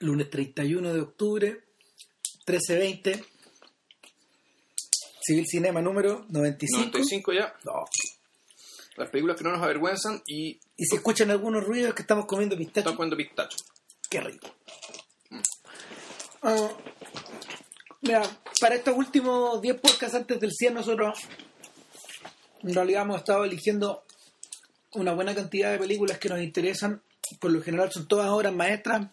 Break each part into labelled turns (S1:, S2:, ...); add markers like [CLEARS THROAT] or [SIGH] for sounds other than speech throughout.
S1: lunes 31 de octubre, 13.20, Civil Cinema número 95.
S2: 95 ya.
S1: No.
S2: Las películas que no nos avergüenzan y
S1: Y si escuchan algunos ruidos que estamos comiendo pistacho,
S2: estamos comiendo pistacho.
S1: qué rico. Ah, mira, para estos últimos 10 podcasts antes del 100 nosotros en realidad hemos estado eligiendo una buena cantidad de películas que nos interesan. Por lo general son todas obras maestras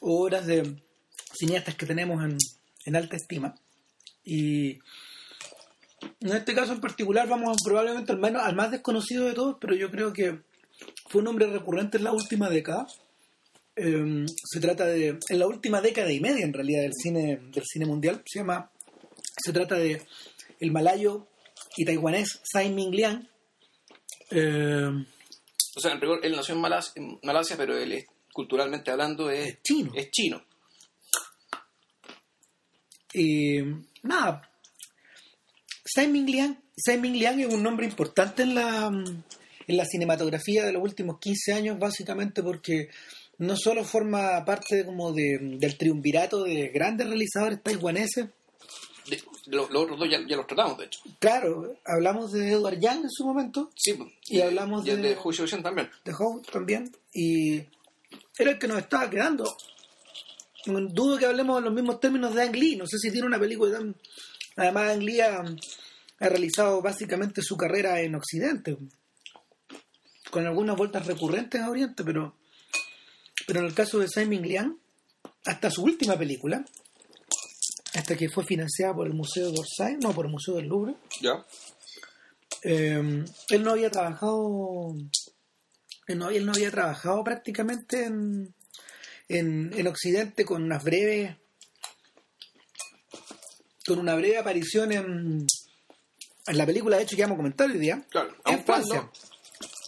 S1: obras de cineastas que tenemos en, alta estima. Y en este caso en particular vamos probablemente al menos al más desconocido de todos, pero yo creo que fue un nombre recurrente en la última década. Eh, se trata de en la última década y media en realidad del cine del cine mundial. Se llama se trata de el malayo y taiwanés Tsai Ming Liang. Eh,
S2: O sea, en rigor, él nació en Malasia, en Malasia, pero él culturalmente hablando es,
S1: es chino.
S2: es chino.
S1: Y nada, Tsai Ming Liang, Tsai Ming Liang es un nombre importante en la, en la cinematografía de los últimos 15 años, básicamente porque no solo forma parte como de, del triunvirato de grandes realizadores taiwaneses,
S2: De- los, los otros dos ya, ya los tratamos, de hecho.
S1: claro, hablamos de Edward Yang en su momento,
S2: Sí.
S1: Y hablamos de-
S2: de Hu también.
S1: de Howe también, y era el que nos estaba quedando. Dudo que hablemos en los mismos términos de Ang Lee, no sé si tiene una película tan... Además, Ang Lee ha, ha realizado básicamente su carrera en Occidente, con algunas vueltas recurrentes a Oriente, pero, pero en el caso de Simon Liang, hasta su última película, hasta que fue financiada por el Museo d'Orsay, no, por el Museo del Louvre,
S2: Ya.
S1: eh, él no había trabajado no, él no había trabajado prácticamente en, en, en Occidente con unas breves con una breve aparición en, en la película de hecho que vamos a comentar hoy día
S2: Claro.
S1: en Francia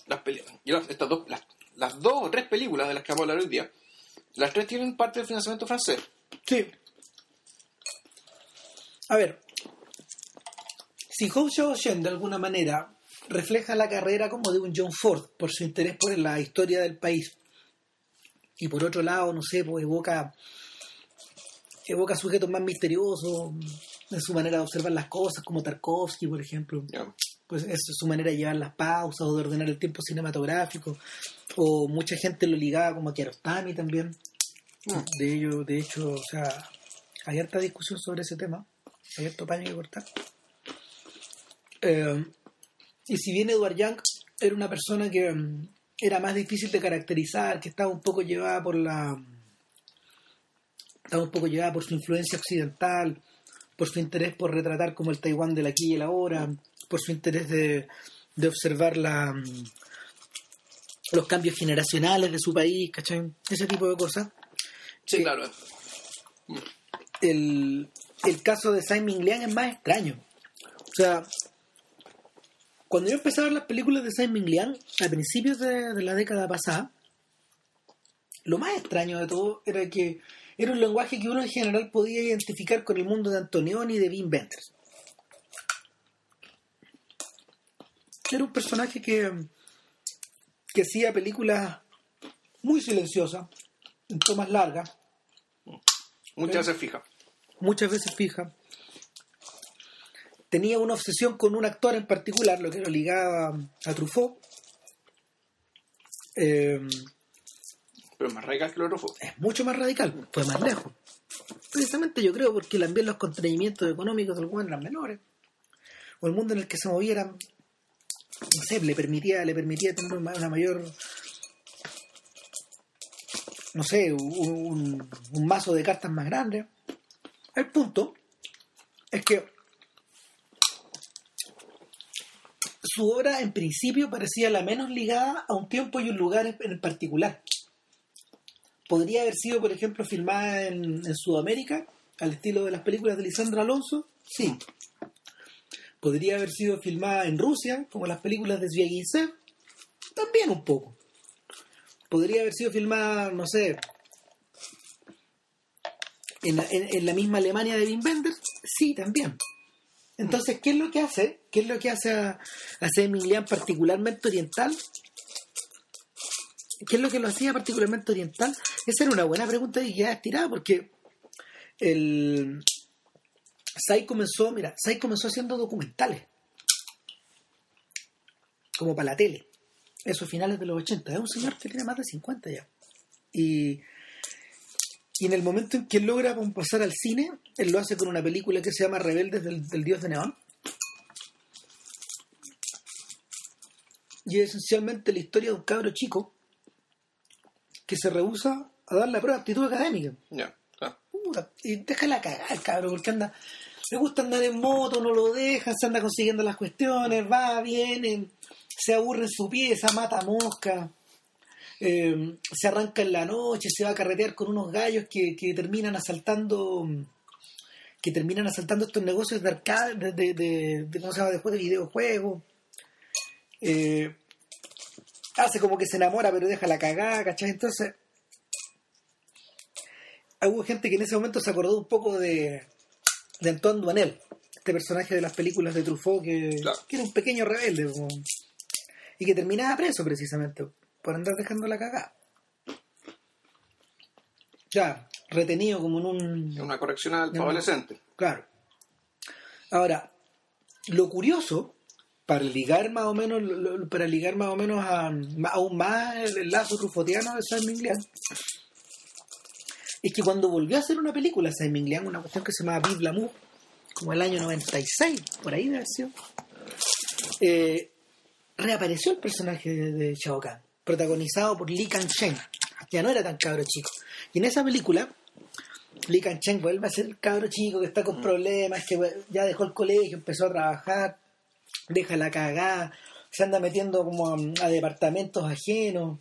S2: Las, estas dos, las, las dos o tres películas de las que vamos a hablar hoy día, las tres tienen parte del financiamiento francés.
S1: sí a ver si Hou Xiaoshen de alguna manera refleja la carrera como de un John Ford por su interés por la historia del país y por otro lado, no sé, pues evoca evoca sujetos más misteriosos en su manera de observar las cosas, como Tarkovsky, por ejemplo. Pues es su manera de llevar las pausas o de ordenar el tiempo cinematográfico. O mucha gente lo ligaba como a Kiarostami también.
S2: Mm.
S1: De ello, de hecho, o sea, hay harta discusión sobre ese tema. Hay harto paño que cortar. Eh, y si bien Edward Young era una persona que mm, era más difícil de caracterizar, que estaba un poco llevada por la estaba un poco llevada por su influencia occidental, por su interés por retratar como el Taiwán del aquí y el ahora, por su interés de, de observar la, mm, los cambios generacionales de su país, ¿cachai? Ese tipo de cosas.
S2: Sí,
S1: Sí.
S2: claro.
S1: el, el caso de Simon Liang es más extraño. O sea, cuando yo empecé a ver las películas de Simon Liang, a principios de, de la década pasada, lo más extraño de todo era que era un lenguaje que uno en general podía identificar con el mundo de Antonioni y de Wim Wenders. Era un personaje que, que hacía películas muy silenciosas, en tomas largas,
S2: Muchas veces fija.
S1: muchas veces fija. Tenía una obsesión con un actor en particular, lo que lo ligaba a Truffaut. Eh,
S2: Pero más radical que el otro fue.
S1: es mucho más radical, fue más lejos. Precisamente yo creo porque también los contrañimientos económicos del weón eran menores. O el mundo en el que se moviera, no sé, le permitía, le permitía tener una mayor, no sé, un, un mazo de cartas más grande. El punto es que su obra en principio parecía la menos ligada a un tiempo y un lugar en- particular podría haber sido, por ejemplo, filmada en, Sudamérica, al estilo de las películas de Lisandro Alonso, sí. Podría haber sido filmada en Rusia, como las películas de Zviagintsev, también un poco. Podría haber sido filmada, no sé, en, la- en la misma Alemania de Wim Wenders, sí, también. Entonces, ¿qué es lo que hace? ¿Qué es lo que hace a, a particularmente oriental? ¿qué es lo que lo hacía particularmente oriental? Esa era una buena pregunta y ya estirada porque el Sai comenzó, mira, Sai comenzó haciendo documentales como para la tele. Eso finales de los 80. Es un señor que tiene más de 50 ya. Y, y en el momento en que logra pasar al cine, él lo hace con una película que se llama Rebeldes del, del Dios de Neón. Y es esencialmente la historia de un cabro chico que se rehúsa a dar la prueba de aptitud académica.
S2: Ya, claro.
S1: Puta, y déjala cagar el cabro, porque anda, le gusta andar en moto, no lo deja, se anda consiguiendo las cuestiones, va, viene, se aburre en su pieza, mata mosca, eh, se arranca en la noche, se va a carretear con unos gallos que, que terminan asaltando que terminan asaltando estos negocios de arcade, de, de, de- de- ¿cómo se llama? después de videojuegos. Eh, hace como que se enamora pero deja la cagada, ¿cachai? Entonces, hubo gente que en ese momento se acordó un poco de, de Antoine Duanel, este personaje de las películas de Truffaut que,
S2: Claro.
S1: que era un pequeño rebelde como- y que terminaba preso precisamente por andar dejando la cagada. Ya, retenido como en un...
S2: Es una correccional para
S1: No.
S2: adolescente.
S1: Claro. Ahora, lo curioso, para ligar más o menos, lo- para ligar más o menos a, aún más el, el lazo trufotiano de Simon Liang, es que cuando volvió a hacer una película Simon Liang, una cuestión que se llama Vive l'amour, como el año 96, por ahí debe haber sido, eh, reapareció el personaje de, de Kahn, protagonizado por Lee Kang-sheng. Ya no era tan cabro chico. Y en esa película, Lee Kang-cheng vuelve a ser el cabro chico que está con problemas, que ya dejó el colegio, empezó a trabajar, deja la cagada, se anda metiendo como a, a departamentos ajenos.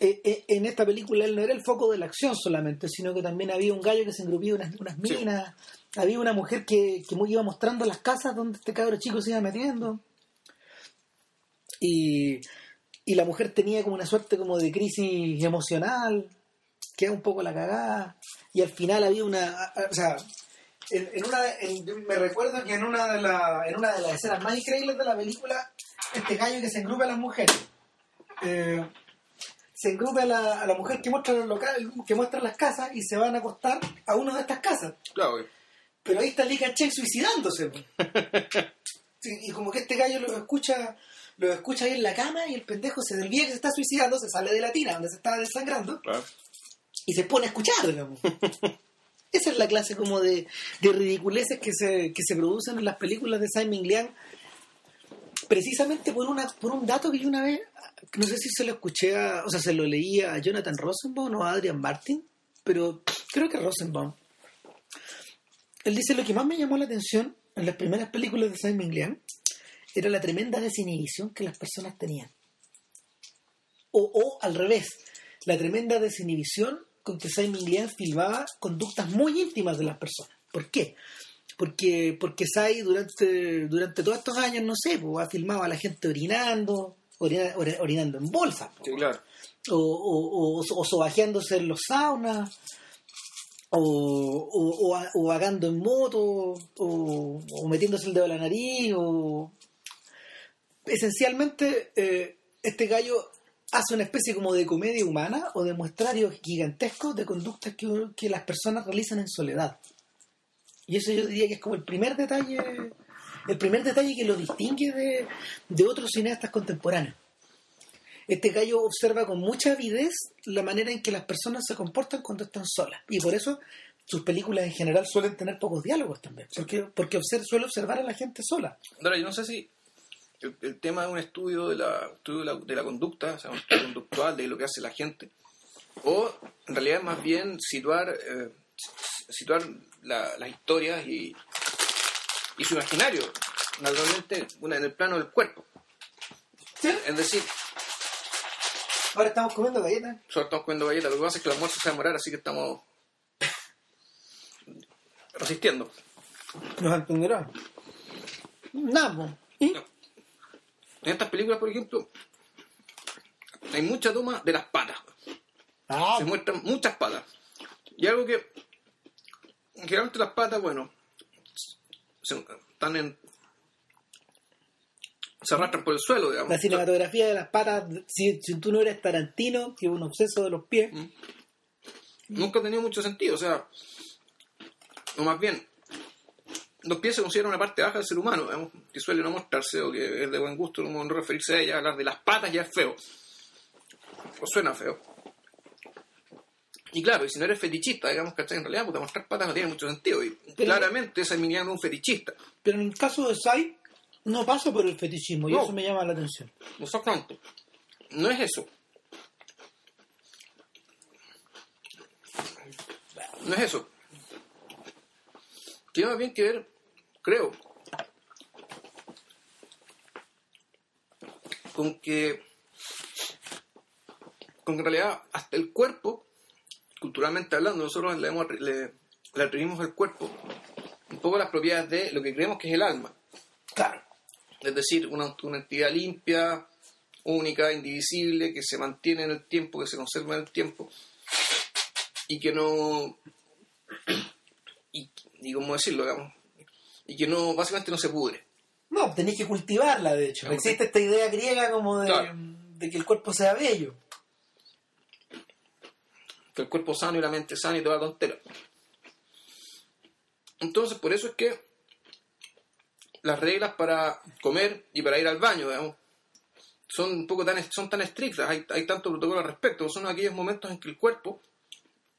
S1: Eh, eh, en esta película él no era el foco de la acción solamente, sino que también había un gallo que se engrupía unas, unas
S2: Sí.
S1: minas, había una mujer que, que iba mostrando las casas donde este cabro chico se iba metiendo. Y, y la mujer tenía como una suerte como de crisis emocional, que es un poco la cagada. Y al final había una. O sea, en, en una. en- me recuerdo que en una, de la, en una de las escenas más increíbles de la película, este gallo que se engrupa a las mujeres. eh, se engrupa a la, a la mujer que muestra los locales, que muestra las casas y se van a acostar a una de estas casas.
S2: Claro.
S1: Pero ahí está Lee Chen suicidándose. [LAUGHS] Sí, y como que este gallo lo escucha, lo escucha ahí en la cama y el pendejo se olvida que se está suicidando, se sale de la tina donde se estaba desangrando
S2: Claro.
S1: y se pone a escuchar, digamos. [LAUGHS] Esa es la clase como de, de ridiculeces que se, que se producen en las películas de Simon Liang, precisamente por una por un dato que yo una vez, no sé si se lo escuché, a- o sea, se lo leía a Jonathan Rosenbaum o a Adrian Martin, pero creo que Rosenbaum. Él dice lo que más me llamó la atención en las primeras películas de Simon Liang era la tremenda desinhibición que las personas tenían. O, o al revés, la tremenda desinhibición con que Simon Liang filmaba conductas muy íntimas de las personas. ¿Por qué? Porque, porque Sai durante, durante todos estos años, no sé, pues, ha filmado a la gente orinando, orina- ori- orinando en bolsas,
S2: Sí, claro.
S1: o, o, o, o sobajeándose en los saunas, o, o, o vagando en moto, o, o metiéndose el dedo a la nariz, o... Esencialmente, eh, este gallo hace una especie como de comedia humana o de muestrario gigantesco de conductas que, las personas realizan en soledad. Y eso yo diría que es como el primer detalle, el primer detalle que lo distingue de, otros cineastas contemporáneos. Este gallo observa con mucha avidez la manera en que las personas se comportan cuando están solas. Y por eso sus películas en general suelen tener pocos diálogos también. Porque, suele observar a la gente sola.
S2: Yo no sé si el, el tema de un estudio de la, estudio de la, de la conducta, o sea, un estudio conductual de lo que hace la gente, o en realidad más bien situar, eh, situar la- las historias y, y su imaginario, naturalmente, una, en el plano del cuerpo. Es decir,
S1: Ahora estamos comiendo galletas.
S2: solo estamos comiendo galletas, lo que pasa es que el almuerzo se va a demorar, así que estamos resistiendo.
S1: Nos entenderán. Nada. ¿Y?
S2: No. En estas películas, por ejemplo, hay mucha toma de las patas.
S1: Ah,
S2: se muestran muchas patas. Y algo que generalmente las patas, bueno, se- están en se arrastran por el suelo, digamos.
S1: La cinematografía de las patas, si, si tú no eres Tarantino, que es un obseso de los pies,
S2: Mm. Nunca ha tenido mucho sentido, o sea, o más bien, los pies se consideran una parte baja del ser humano, digamos, que suele no mostrarse o que es de buen gusto no no referirse a ella, hablar de las patas ya es feo, o suena feo. Y claro, y si no eres fetichista, digamos, que En realidad, porque mostrar patas no tiene mucho sentido. Y
S1: Pero-
S2: claramente ese Emiliano es un fetichista.
S1: pero en el caso de Sai no pasa por el fetichismo y eso me llama la atención.
S2: No cuánto. No es eso. No es eso. Tiene más bien que ver, creo, con que, con que en realidad hasta el cuerpo, culturalmente hablando, nosotros le, hemos- le, le atribuimos al cuerpo un poco las propiedades de lo que creemos que es el alma.
S1: Claro.
S2: Es decir, una, una entidad limpia, única, indivisible, que se mantiene en el tiempo, que se conserva en el tiempo y que no. Y, cómo decirlo, digamos. Y que no, básicamente no se pudre.
S1: No, tenéis que cultivarla, de hecho.
S2: Claro.
S1: Existe esta idea griega como de,
S2: Claro.
S1: de que el cuerpo sea bello.
S2: Que el cuerpo sano y la mente sana y toda la tontera. Entonces, por eso es que las reglas para comer y para ir al baño, digamos, son un poco tan, son tan estrictas, hay, hay tanto protocolo al respecto, son aquellos momentos en que el cuerpo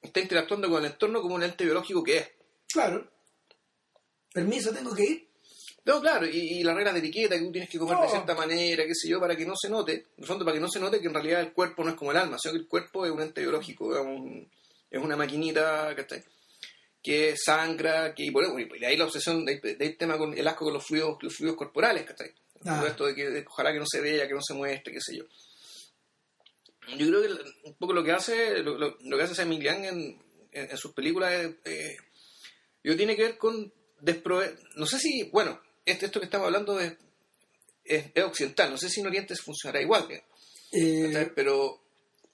S2: está interactuando con el entorno como un ente biológico que es.
S1: Claro. Permiso, tengo que ir.
S2: No, claro, y, y las reglas de etiqueta, que tú tienes que comer de cierta manera, qué sé yo, para que no se note, en el fondo para que no se note que en realidad el cuerpo no es como el alma, sino que el cuerpo es un ente biológico, es, un- es una maquinita, ¿cachai? que sangra, que y por y de ahí la obsesión, de ahí, de ahí el tema con el asco con los fluidos, los fluidos corporales, ¿cachai?
S1: Ah.
S2: Todo esto de que de- ojalá que no se vea, que no se muestre, qué sé yo. Yo creo que un poco lo que hace, lo, lo- lo que hace Sam en, en sus películas es, eh, yo tiene que ver con desprover, no sé si, bueno, este- esto que estamos hablando es, es, es occidental, no sé si en Oriente funcionará igual, ¿cachai?
S1: Eh,
S2: pero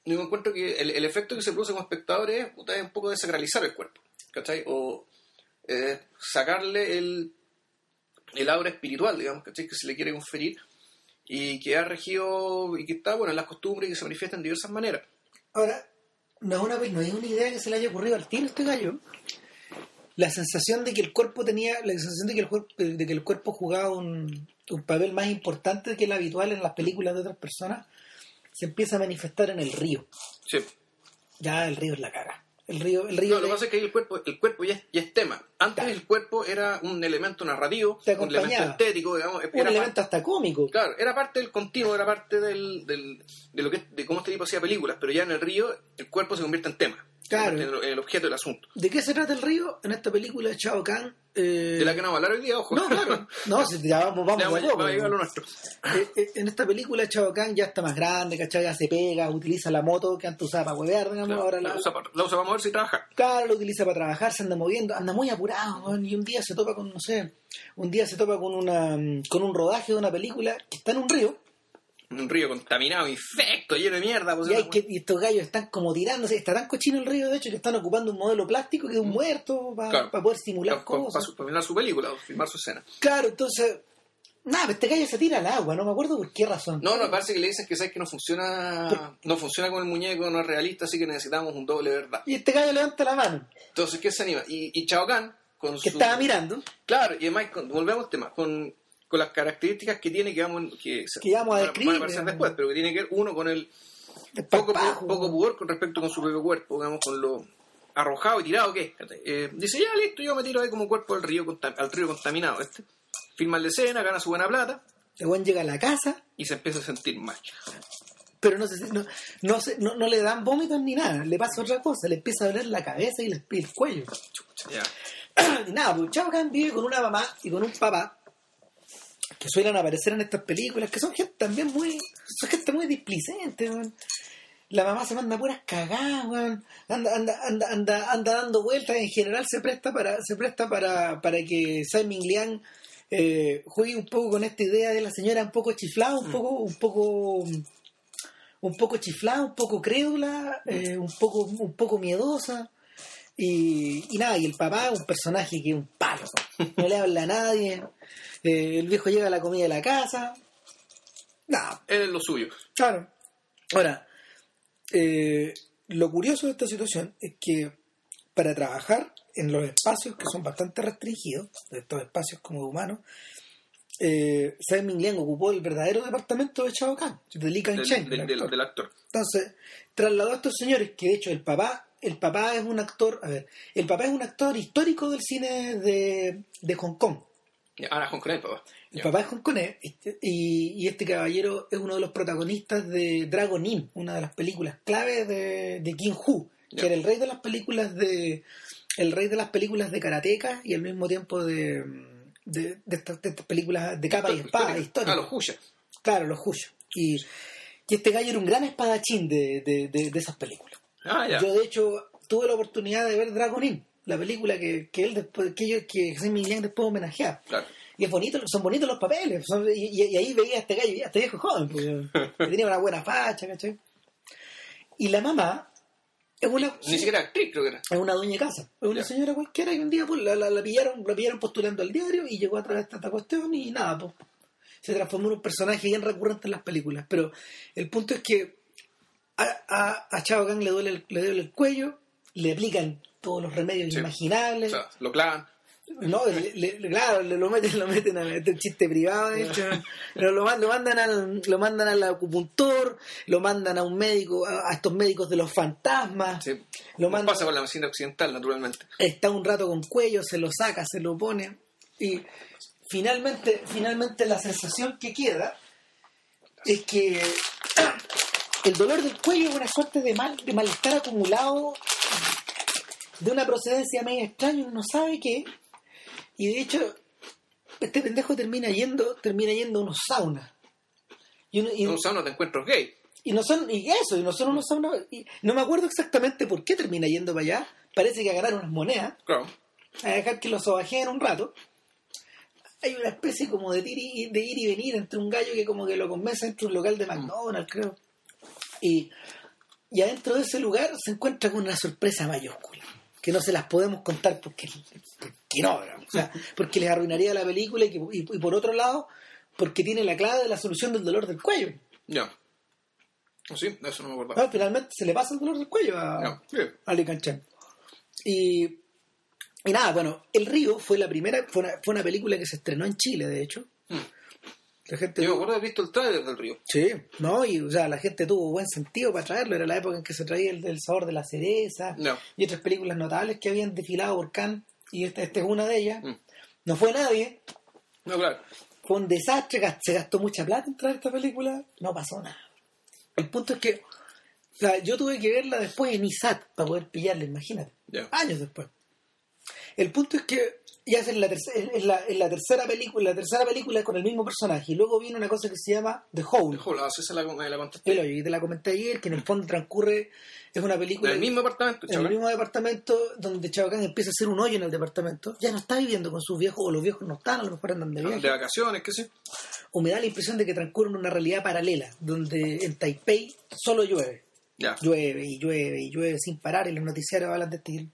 S2: yo encuentro que el, el efecto que se produce como espectador es, puta, es un poco desacralizar el cuerpo, ¿cachai? O eh, sacarle el, el aura espiritual, digamos, ¿cachai? Que se le quiere conferir y que ha regido y que está, bueno, en las costumbres y que se manifiesta en diversas maneras.
S1: ahora, no es, una, no es una idea que se le haya ocurrido al tiro este gallo. La sensación de que el cuerpo tenía, la sensación de que el cuerpo, de que el cuerpo jugaba un, un papel más importante que el habitual en las películas de otras personas, se empieza a manifestar en el río.
S2: Sí.
S1: Ya el río es la caga. El río, el río
S2: No, lo que pasa es que el cuerpo, el cuerpo ya, es, ya es tema. Antes
S1: Claro.
S2: el cuerpo era un elemento narrativo, un elemento estético, digamos.
S1: un
S2: era
S1: elemento hasta cómico.
S2: Claro, era parte del continuo, era parte del, del- de lo que de cómo este tipo hacía películas, pero ya en el río el cuerpo se convierte en tema,
S1: Claro.
S2: en el, el objeto del asunto.
S1: ¿De qué se trata el río? En esta película de Chao Kahn. eh,
S2: De la que no vamos a hablar hoy día, ojo.
S1: No, claro. No, [LAUGHS] si ya vamos, vamos a
S2: vamos,
S1: poco,
S2: vamos a lo nuestro.
S1: Eh, eh, en esta película Chao Kahn ya está más grande, ¿cachai? Ya se pega, utiliza la moto que antes usaba para huevear, digamos,
S2: Claro,
S1: ahora
S2: la,
S1: la,
S2: usa para, la usa para moverse y trabajar.
S1: claro, lo utiliza para trabajar, se anda moviendo, anda muy apurado, y un día se topa con, no sé, un día se topa con una con un rodaje de una película que está en un río,
S2: Un río contaminado, infecto, lleno de mierda. pues,
S1: y, hay
S2: una-
S1: que, y estos gallos están como tirándose, está tan cochino el río, de hecho, que están ocupando un modelo plástico que es un muerto para
S2: Mm. Claro.
S1: poder simular
S2: para,
S1: cosas.
S2: para filmar su película, o filmar su escena.
S1: Claro, entonces, nada, este gallo se tira al agua, no me acuerdo por qué razón.
S2: No, no, parece que le dicen que sabes que no funciona, no funciona con el muñeco, no es realista, así que necesitamos un doble verdad.
S1: Y este gallo levanta la mano,
S2: Entonces, ¿qué se anima? Y, y Chao Kahn, con
S1: que
S2: su...
S1: estaba mirando,
S2: Claro, y además, con- volvemos al tema, con, con las características que tiene, que vamos, que, se-
S1: Que vamos a describir,
S2: van aparecer
S1: digamos.
S2: después, pero que tiene que ver uno con el poco,
S1: esparpajo,
S2: poco pudor con respecto con su propio cuerpo, digamos, con lo arrojado y tirado que es. Eh, dice, ya listo, yo me tiro ahí como cuerpo al río, al río contaminado. Este. Filma la escena, gana su buena plata
S1: El buen llega a la casa,
S2: y se empieza a sentir mal.
S1: pero no, si- no, no, se- no, no le dan vómitos ni nada, le pasa otra cosa, le empieza a doler la cabeza y, el cuello.
S2: Ya. [CLEARS THROAT]
S1: y nada, pues Chao vive con una mamá y con un papá que suelen aparecer en estas películas, que son gente también muy, son gente muy displicente, weón. La mamá se manda puras cagadas, weón. Anda, anda, anda, anda, anda dando vueltas, en general se presta para, se presta para, para que Simon Liang eh, juegue un poco con esta idea de la señora un poco chiflada, un poco, un poco un poco chiflada, un poco crédula, eh, un poco, un poco miedosa. Y, y nada, y el papá un personaje que es un palo, no le habla a nadie. Eh, el viejo llega a la comida de la casa, Nada,
S2: es lo suyo.
S1: Claro. Ahora, eh, lo curioso de esta situación es que para trabajar en los espacios que son bastante restringidos, estos espacios como humanos, eh, Simon Liang ocupó el verdadero departamento de Chao Kahn, de Lee Kang
S2: Del,
S1: Chen,
S2: del-
S1: el
S2: del-
S1: actor.
S2: del actor.
S1: Entonces, trasladó a estos señores, que de hecho el papá, el papá es un actor, a ver, el papá es un actor histórico del cine de, de Hong Kong.
S2: Ahora con el papá.
S1: El papá es hongkonés este- y, y este caballero es uno de los protagonistas de Dragon Inn, una de las películas clave de, de King Hu, que
S2: Ya.
S1: era el rey de las películas de el rey de las películas de karateka y al mismo tiempo de, de, de estas, de estas películas de capa y espada históricas.
S2: Ah, los Husha.
S1: Claro, los Hushos. Y, y este gallo era un gran espadachín de, de, de- de esas películas.
S2: Ah, ya.
S1: Yo, de hecho, tuve la oportunidad de ver Dragon Inn, la película que, que él después, que, yo- que Liang después homenajea.
S2: Claro.
S1: Y es bonito, son bonitos los papeles. son- y, y- ahí veía a este gallo, a este viejo joven, porque que [LAUGHS] tenía una buena facha, ¿cachai? Y la mamá es una,
S2: Ni siquiera actriz, creo que era.
S1: es una dueña de casa. Es una señora cualquiera y un día pues, la, la, la pillaron, la pillaron postulando al diario y llegó a través de esta cuestión y nada, pues. Se transformó en un personaje bien recurrente en las películas. Pero el punto es que a, a, a Chao Kahn le duele, el, le duele el cuello, le aplican todos los remedios
S2: Sí.
S1: imaginables.
S2: O sea, lo clavan.
S1: No, le- le- claro, le lo meten, lo meten a meter chiste privado, de hecho. Pero lo, man- lo mandan al, lo mandan al acupuntor, lo mandan a un médico, a, a estos médicos de los fantasmas.
S2: Sí.
S1: Lo
S2: pasa con la medicina occidental, naturalmente.
S1: Está un rato con cuello, se lo saca, se lo pone. Y finalmente, finalmente la sensación que queda es que el dolor del cuello es una suerte de mal, de malestar acumulado de una procedencia medio extraña, uno no sabe qué. Y de hecho, este pendejo termina yendo, termina yendo a unos saunas. Y, uno- y-
S2: En un sauna te encuentros gay.
S1: y no son, y eso, y no son unos saunas. y no me acuerdo exactamente por qué termina yendo para allá. Parece que a ganar unas monedas,
S2: Claro.
S1: a dejar que los sobajeen un rato. Hay una especie como de, ir y, de ir y venir entre un gallo que como que lo convence entre un local de McDonald's, creo. Y, y adentro de ese lugar se encuentra con una sorpresa mayúscula, que no se las podemos contar porque, porque no, o sea, porque les arruinaría la película y, que- y- y por otro lado, porque tiene la clave de la solución del dolor del cuello.
S2: Ya. ¿Oh, Sí, eso no me.
S1: Ah, finalmente se le pasa el dolor del cuello a,
S2: Ya. Sí.
S1: a Lee. Y, y nada, bueno, El Río fue la primera, fue una, fue una película que se estrenó en Chile, de hecho.
S2: Mm.
S1: La gente
S2: Yo me acuerdo de haber visto el trailer del río.
S1: Sí, no, y o sea, la gente tuvo buen sentido para traerlo, era la época en que se traía el, el sabor de la cereza
S2: No.
S1: y otras películas notables que habían desfilado por Cannes, y esta, esta es una de ellas.
S2: Mm.
S1: No fue nadie,
S2: No, claro.
S1: fue un desastre, se gastó mucha plata en traer esta película, no pasó nada. El punto es que, o sea, yo tuve que verla después en ISAT para poder pillarla, imagínate, años después. El punto es que ya es la, tercera, es la, es la tercera película, la tercera película con el mismo personaje, y luego viene una cosa que se llama The Hole.
S2: Dejó la, esa la, me la contaste.
S1: Pero yo te la comenté ayer, que en el fondo transcurre, es una película
S2: En el mismo apartamento,
S1: en el mismo departamento donde Chabacán empieza a hacer un hoyo en el departamento, ya no está viviendo con sus viejos, o los viejos no están, a lo mejor andan de viaje,
S2: De vacaciones, qué sé.
S1: o me da la impresión de que transcurre en una realidad paralela, donde en Taipei solo llueve,
S2: Ya.
S1: llueve y llueve y llueve sin parar, y los noticiarios hablan de este,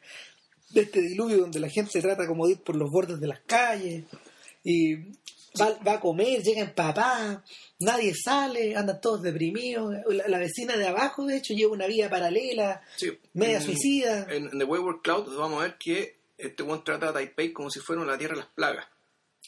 S1: de este diluvio donde la gente trata como de ir por los bordes de las calles, y va, va a comer, llega en papá, nadie sale, andan todos deprimidos, la, la vecina de abajo de hecho lleva una vida paralela,
S2: Sí.
S1: media
S2: En-
S1: suicida.
S2: En, en The Wayward Cloud vamos a ver que este buen trata a Taipei como si fuera una tierra de las plagas.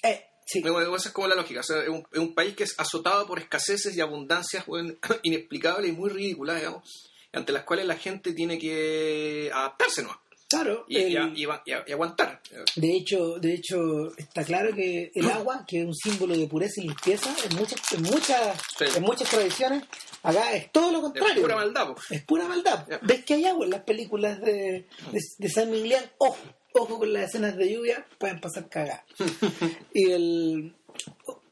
S1: Eh, sí.
S2: Bueno, Esa es como la lógica. O sea, es, un, es un país que es azotado por escaseces y abundancias [LAUGHS] inexplicables y muy ridículas, digamos, ante las cuales la gente tiene que adaptarse, ¿no?
S1: Claro,
S2: Y, y,
S1: el-
S2: y a- y a- y aguantar.
S1: de hecho, de hecho está claro que el agua, que es un símbolo de pureza y limpieza, en muchas, en muchas,
S2: Sí.
S1: en muchas tradiciones, acá es todo lo
S2: Es
S1: contrario.
S2: pura maldad, po.
S1: Es pura maldad. ¿Ves que hay agua en las películas de, de, de San Miguel? Ojo, ojo con las escenas de lluvia, pueden pasar cagadas. [LAUGHS] y el,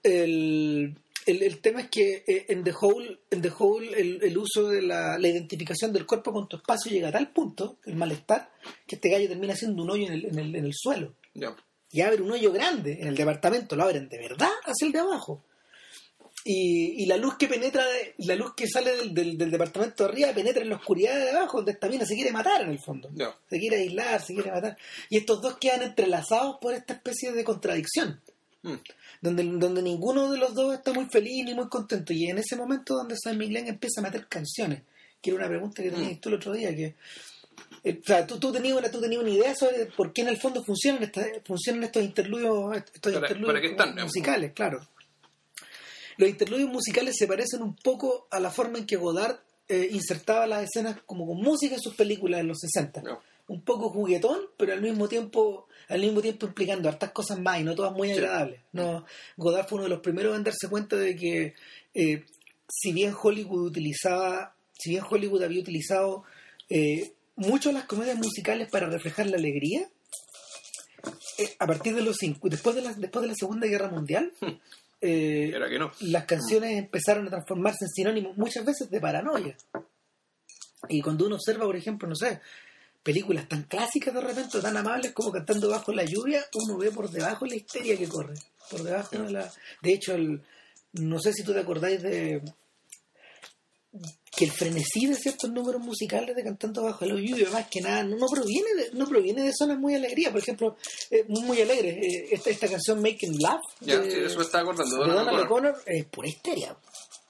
S1: el, el, el tema es que eh, en The Hole, en The Hole el, el uso de la, la identificación del cuerpo con tu espacio llega a tal punto, el malestar, que este gallo termina haciendo un hoyo en el, en el, en el suelo.
S2: Ya.
S1: Y abre un hoyo grande en el departamento, lo abren de verdad hacia el de abajo. Y, y la luz que penetra, de- la luz que sale del, del, del departamento de arriba penetra en la oscuridad de abajo, donde esta mina se quiere matar en el fondo. Se quiere aislar, se quiere matar. Y estos dos quedan entrelazados por esta especie de contradicción.
S2: Mm.
S1: Donde, donde ninguno de los dos está muy feliz ni muy contento. Y en ese momento donde San Miguel empieza a meter canciones, que era una pregunta que tenías
S2: Mm.
S1: tú el otro día, que eh, o sea, tú, tú tenías una, tú tenías una idea sobre por qué en el fondo funcionan, estas, funcionan estos interludios, estos
S2: Para-
S1: interludios
S2: para están,
S1: musicales, claro. Los interludios musicales se parecen un poco a la forma en que Godard eh, insertaba las escenas como con música en sus películas en los 60
S2: No.
S1: un poco juguetón, pero al mismo tiempo al mismo tiempo implicando hartas cosas más y no todas muy
S2: Sí.
S1: agradables. No, Godard fue uno de los primeros en darse cuenta de que eh, si bien Hollywood utilizaba, si bien Hollywood había utilizado eh, mucho las comedias musicales para reflejar la alegría, eh, a partir de los cincu- después de la después de la Segunda Guerra Mundial, eh,
S2: Era que no.
S1: las canciones empezaron a transformarse en sinónimos muchas veces de paranoia. Y cuando uno observa, por ejemplo, no sé, películas tan clásicas de repente, tan amables como Cantando bajo la lluvia, uno ve por debajo la histeria que corre. Por debajo de la... De hecho, el, no sé si tú te acordáis de que el frenesí de ciertos números musicales de Cantando bajo la lluvia, más que nada, no, proviene de, no proviene de zonas muy alegría. Por ejemplo, eh, muy alegres. eh, esta, esta canción Making Love
S2: Ya,
S1: de-
S2: sí, eso me estaba acordando.
S1: de
S2: Donald. O'Connor
S1: es pura histeria.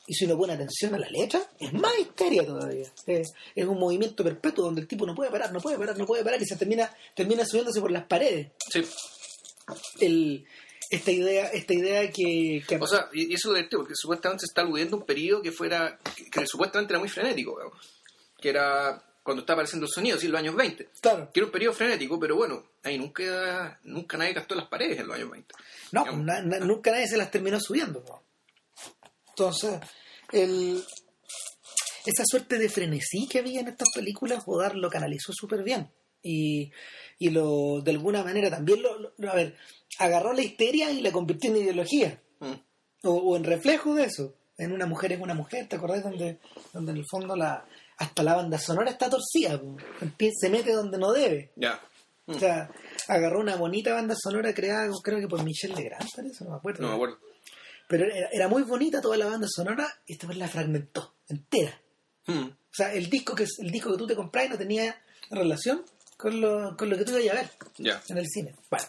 S1: Y si uno pone atención a la letra, es más histeria todavía. Es, es un movimiento perpetuo donde el tipo no puede parar, no puede parar, no puede parar y se termina, termina subiéndose por las paredes.
S2: Sí.
S1: El, esta idea, esta idea que, que-
S2: O sea, y eso es lo divertido, porque supuestamente se está aludiendo a un periodo que fuera, que, que supuestamente era muy frenético, digamos. que era cuando estaba apareciendo el sonido, sí, en los años 20.
S1: claro,
S2: Que era un periodo frenético, pero bueno, ahí nunca, nunca nadie gastó las paredes en los años 20.
S1: no, na- na- nunca nadie se las terminó subiendo. ¿no? Entonces, el, esa suerte de frenesí que había en estas películas, Godard lo canalizó súper bien. Y, y lo, de alguna manera también lo, lo- a ver, agarró la histeria y la convirtió en ideología.
S2: Mm.
S1: o, o en reflejo de eso. En una mujer es una mujer, ¿te acordás? Donde, donde en el fondo la, hasta la banda sonora está torcida, se mete donde no debe.
S2: Ya. Mm.
S1: O sea, agarró una bonita banda sonora creada, creo que por Michel Legrand, parece, no me acuerdo.
S2: No me acuerdo.
S1: Pero era, era muy bonita toda la banda sonora y esta vez la fragmentó entera.
S2: Mm.
S1: O sea, el disco que el disco que tú te compras no tenía relación con lo, con lo que tú ibas a ver en el cine. Bueno,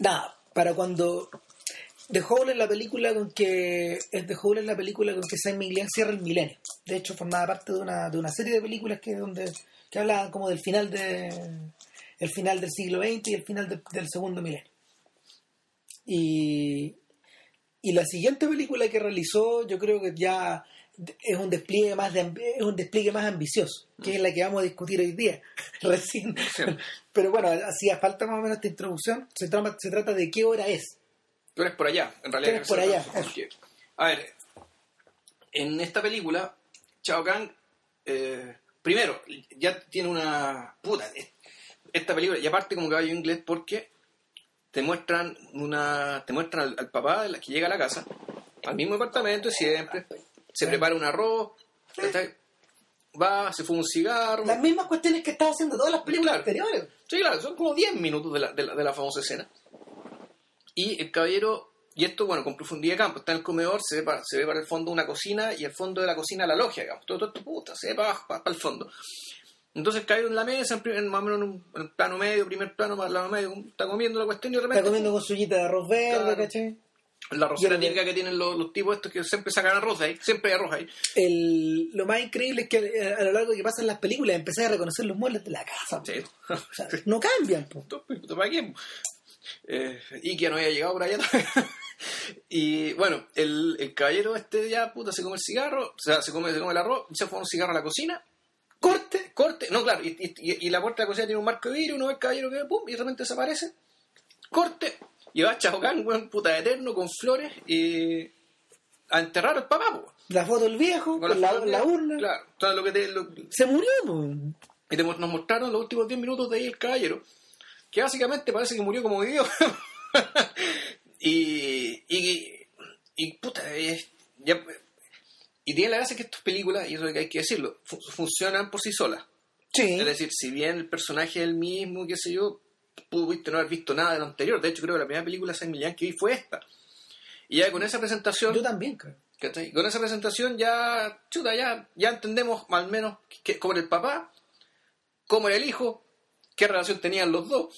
S1: nada, para cuando The Hole es la película con que The Hole es la película con que Sam Glenn cierra el milenio. De hecho, formaba parte de una, de una serie de películas que donde que hablaban como del final de el final del siglo XX y el final de- del segundo milenio. Y y la siguiente película que realizó, yo creo que ya es un despliegue más de, es un despliegue más ambicioso, que es la que vamos a discutir hoy día, [LAUGHS] recién.
S2: Sí.
S1: Pero bueno, hacía falta más o menos esta introducción. Se, trama- se trata de qué hora es.
S2: Tú eres por allá, en realidad.
S1: Tú eres por allá,
S2: Porque, a ver, en esta película, Chao Kang, eh, primero, ya tiene una... Puta, es- esta película, y aparte como caballo inglés, porque te muestran una te muestran al, al papá de la- que llega a la casa, al mismo departamento siempre, se prepara un arroz, va, se fuma un cigarro.
S1: Las mismas cuestiones que estaba haciendo todas las películas
S2: Claro.
S1: anteriores.
S2: Sí, claro, son como 10 minutos de la, de la, de la famosa escena. Y el caballero, y esto, bueno, con profundidad de campo, está en el comedor, se ve para, se ve para el fondo una cocina y al fondo de la cocina la logia, digamos. Todo, esto, puta, se ve para, para el fondo. Entonces caballero en la mesa, en, primer- más o menos en un en plano medio, primer plano, más lado medio, está comiendo la cuestión y de repente.
S1: Está comiendo con su ollita de arroz verde,
S2: Claro.
S1: ¿cachai?
S2: La rosera
S1: Y
S2: típica que tienen los, los tipos estos que siempre sacan arroz ahí, siempre hay arroz ahí.
S1: El, lo más increíble es que eh, a lo largo de que pasan las películas empecé a reconocer los muebles de la casa.
S2: Sí.
S1: O sea, [LAUGHS] no cambian. po.
S2: ¿Para qué? Eh, Ikea no había llegado por allá [LAUGHS] y bueno, el, el caballero este ya, puta, se come el cigarro, o sea, se come, se come el arroz, se fue un cigarro a la cocina,
S1: Corte.
S2: corte, no, claro, y, y- y la puerta de la cocina tiene un marco de vidrio, uno ve el caballero que pum, y de repente desaparece, corte, y va Chao Kahn, weón, puta eterno, con flores, y a enterrar al papá, po.
S1: La foto del viejo, con,
S2: Con
S1: la, urna.
S2: Claro, entonces lo que te, lo-
S1: Se murió. po.
S2: y te- nos mostraron los últimos 10 minutos de ahí el caballero, que básicamente parece que murió como vivió. [LAUGHS] y, y, y, puta, ya- y tiene la gracia que estas películas, y eso hay que decirlo, fu- funcionan por sí solas.
S1: Sí.
S2: Es decir, si bien el personaje es el mismo, qué sé yo, pudiste no haber visto nada de lo anterior. De hecho, creo que la primera película de Saint Millán que vi fue esta. Y ya con esa presentación...
S1: Yo también, creo.
S2: ¿Cachai? Con esa presentación ya, chuta, ya, ya entendemos al menos que, cómo era el papá, cómo era el hijo, qué relación tenían los dos,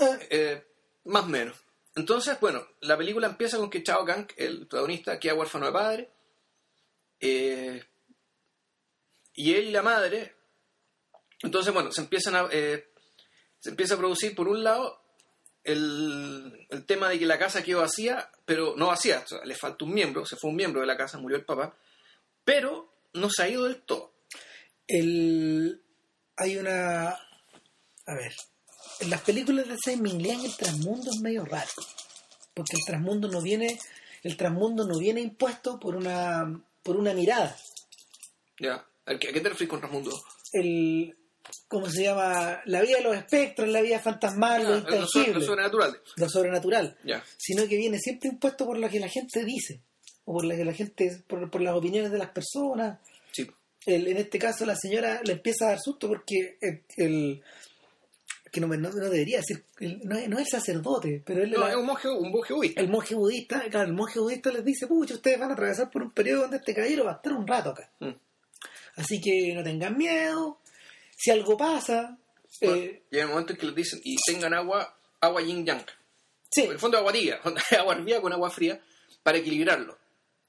S1: Ah,
S2: eh, más o menos. entonces, bueno, la película empieza con que Chao Kang, el protagonista, queda huérfano de padre. Eh, y él y la madre. Entonces, bueno, se empiezan a. eh, se empieza a producir, por un lado, el, el tema de que la casa quedó vacía, pero no vacía, o sea, le falta un miembro, se fue un miembro de la casa, murió el papá, pero no se ha ido del todo.
S1: El, hay una. A ver. En las películas de Simon Liang el trasmundo es medio raro. Porque el trasmundo no viene. El trasmundo no viene impuesto por una. Por una mirada.
S2: ¿Ya? ¿A qué te refieres con Rasmundo?
S1: El. ¿Cómo se llama? La vida de los espectros, la vida fantasmal, lo
S2: Ah,
S1: intangible,
S2: lo sobrenatural.
S1: lo sobrenatural.
S2: Ya.
S1: Sino que viene siempre impuesto por lo que la gente dice. O por lo que la gente. por, por las opiniones de las personas.
S2: Sí.
S1: el- en este caso la señora le empieza a dar susto porque el, el- que no, no, no debería decir no, es- no es el sacerdote pero él
S2: No, es un monje, un monje budista.
S1: el monje budista claro el monje budista les dice pucha ustedes van a atravesar por un periodo donde este caballero va a estar un rato acá
S2: Mm.
S1: así que no tengan miedo si algo pasa
S2: Bueno,
S1: eh,
S2: y hay el momento en que les dicen, y tengan agua, agua yin yang.
S1: sí
S2: En el fondo agua tibia, [LAUGHS] agua hervida con agua fría, para equilibrarlo.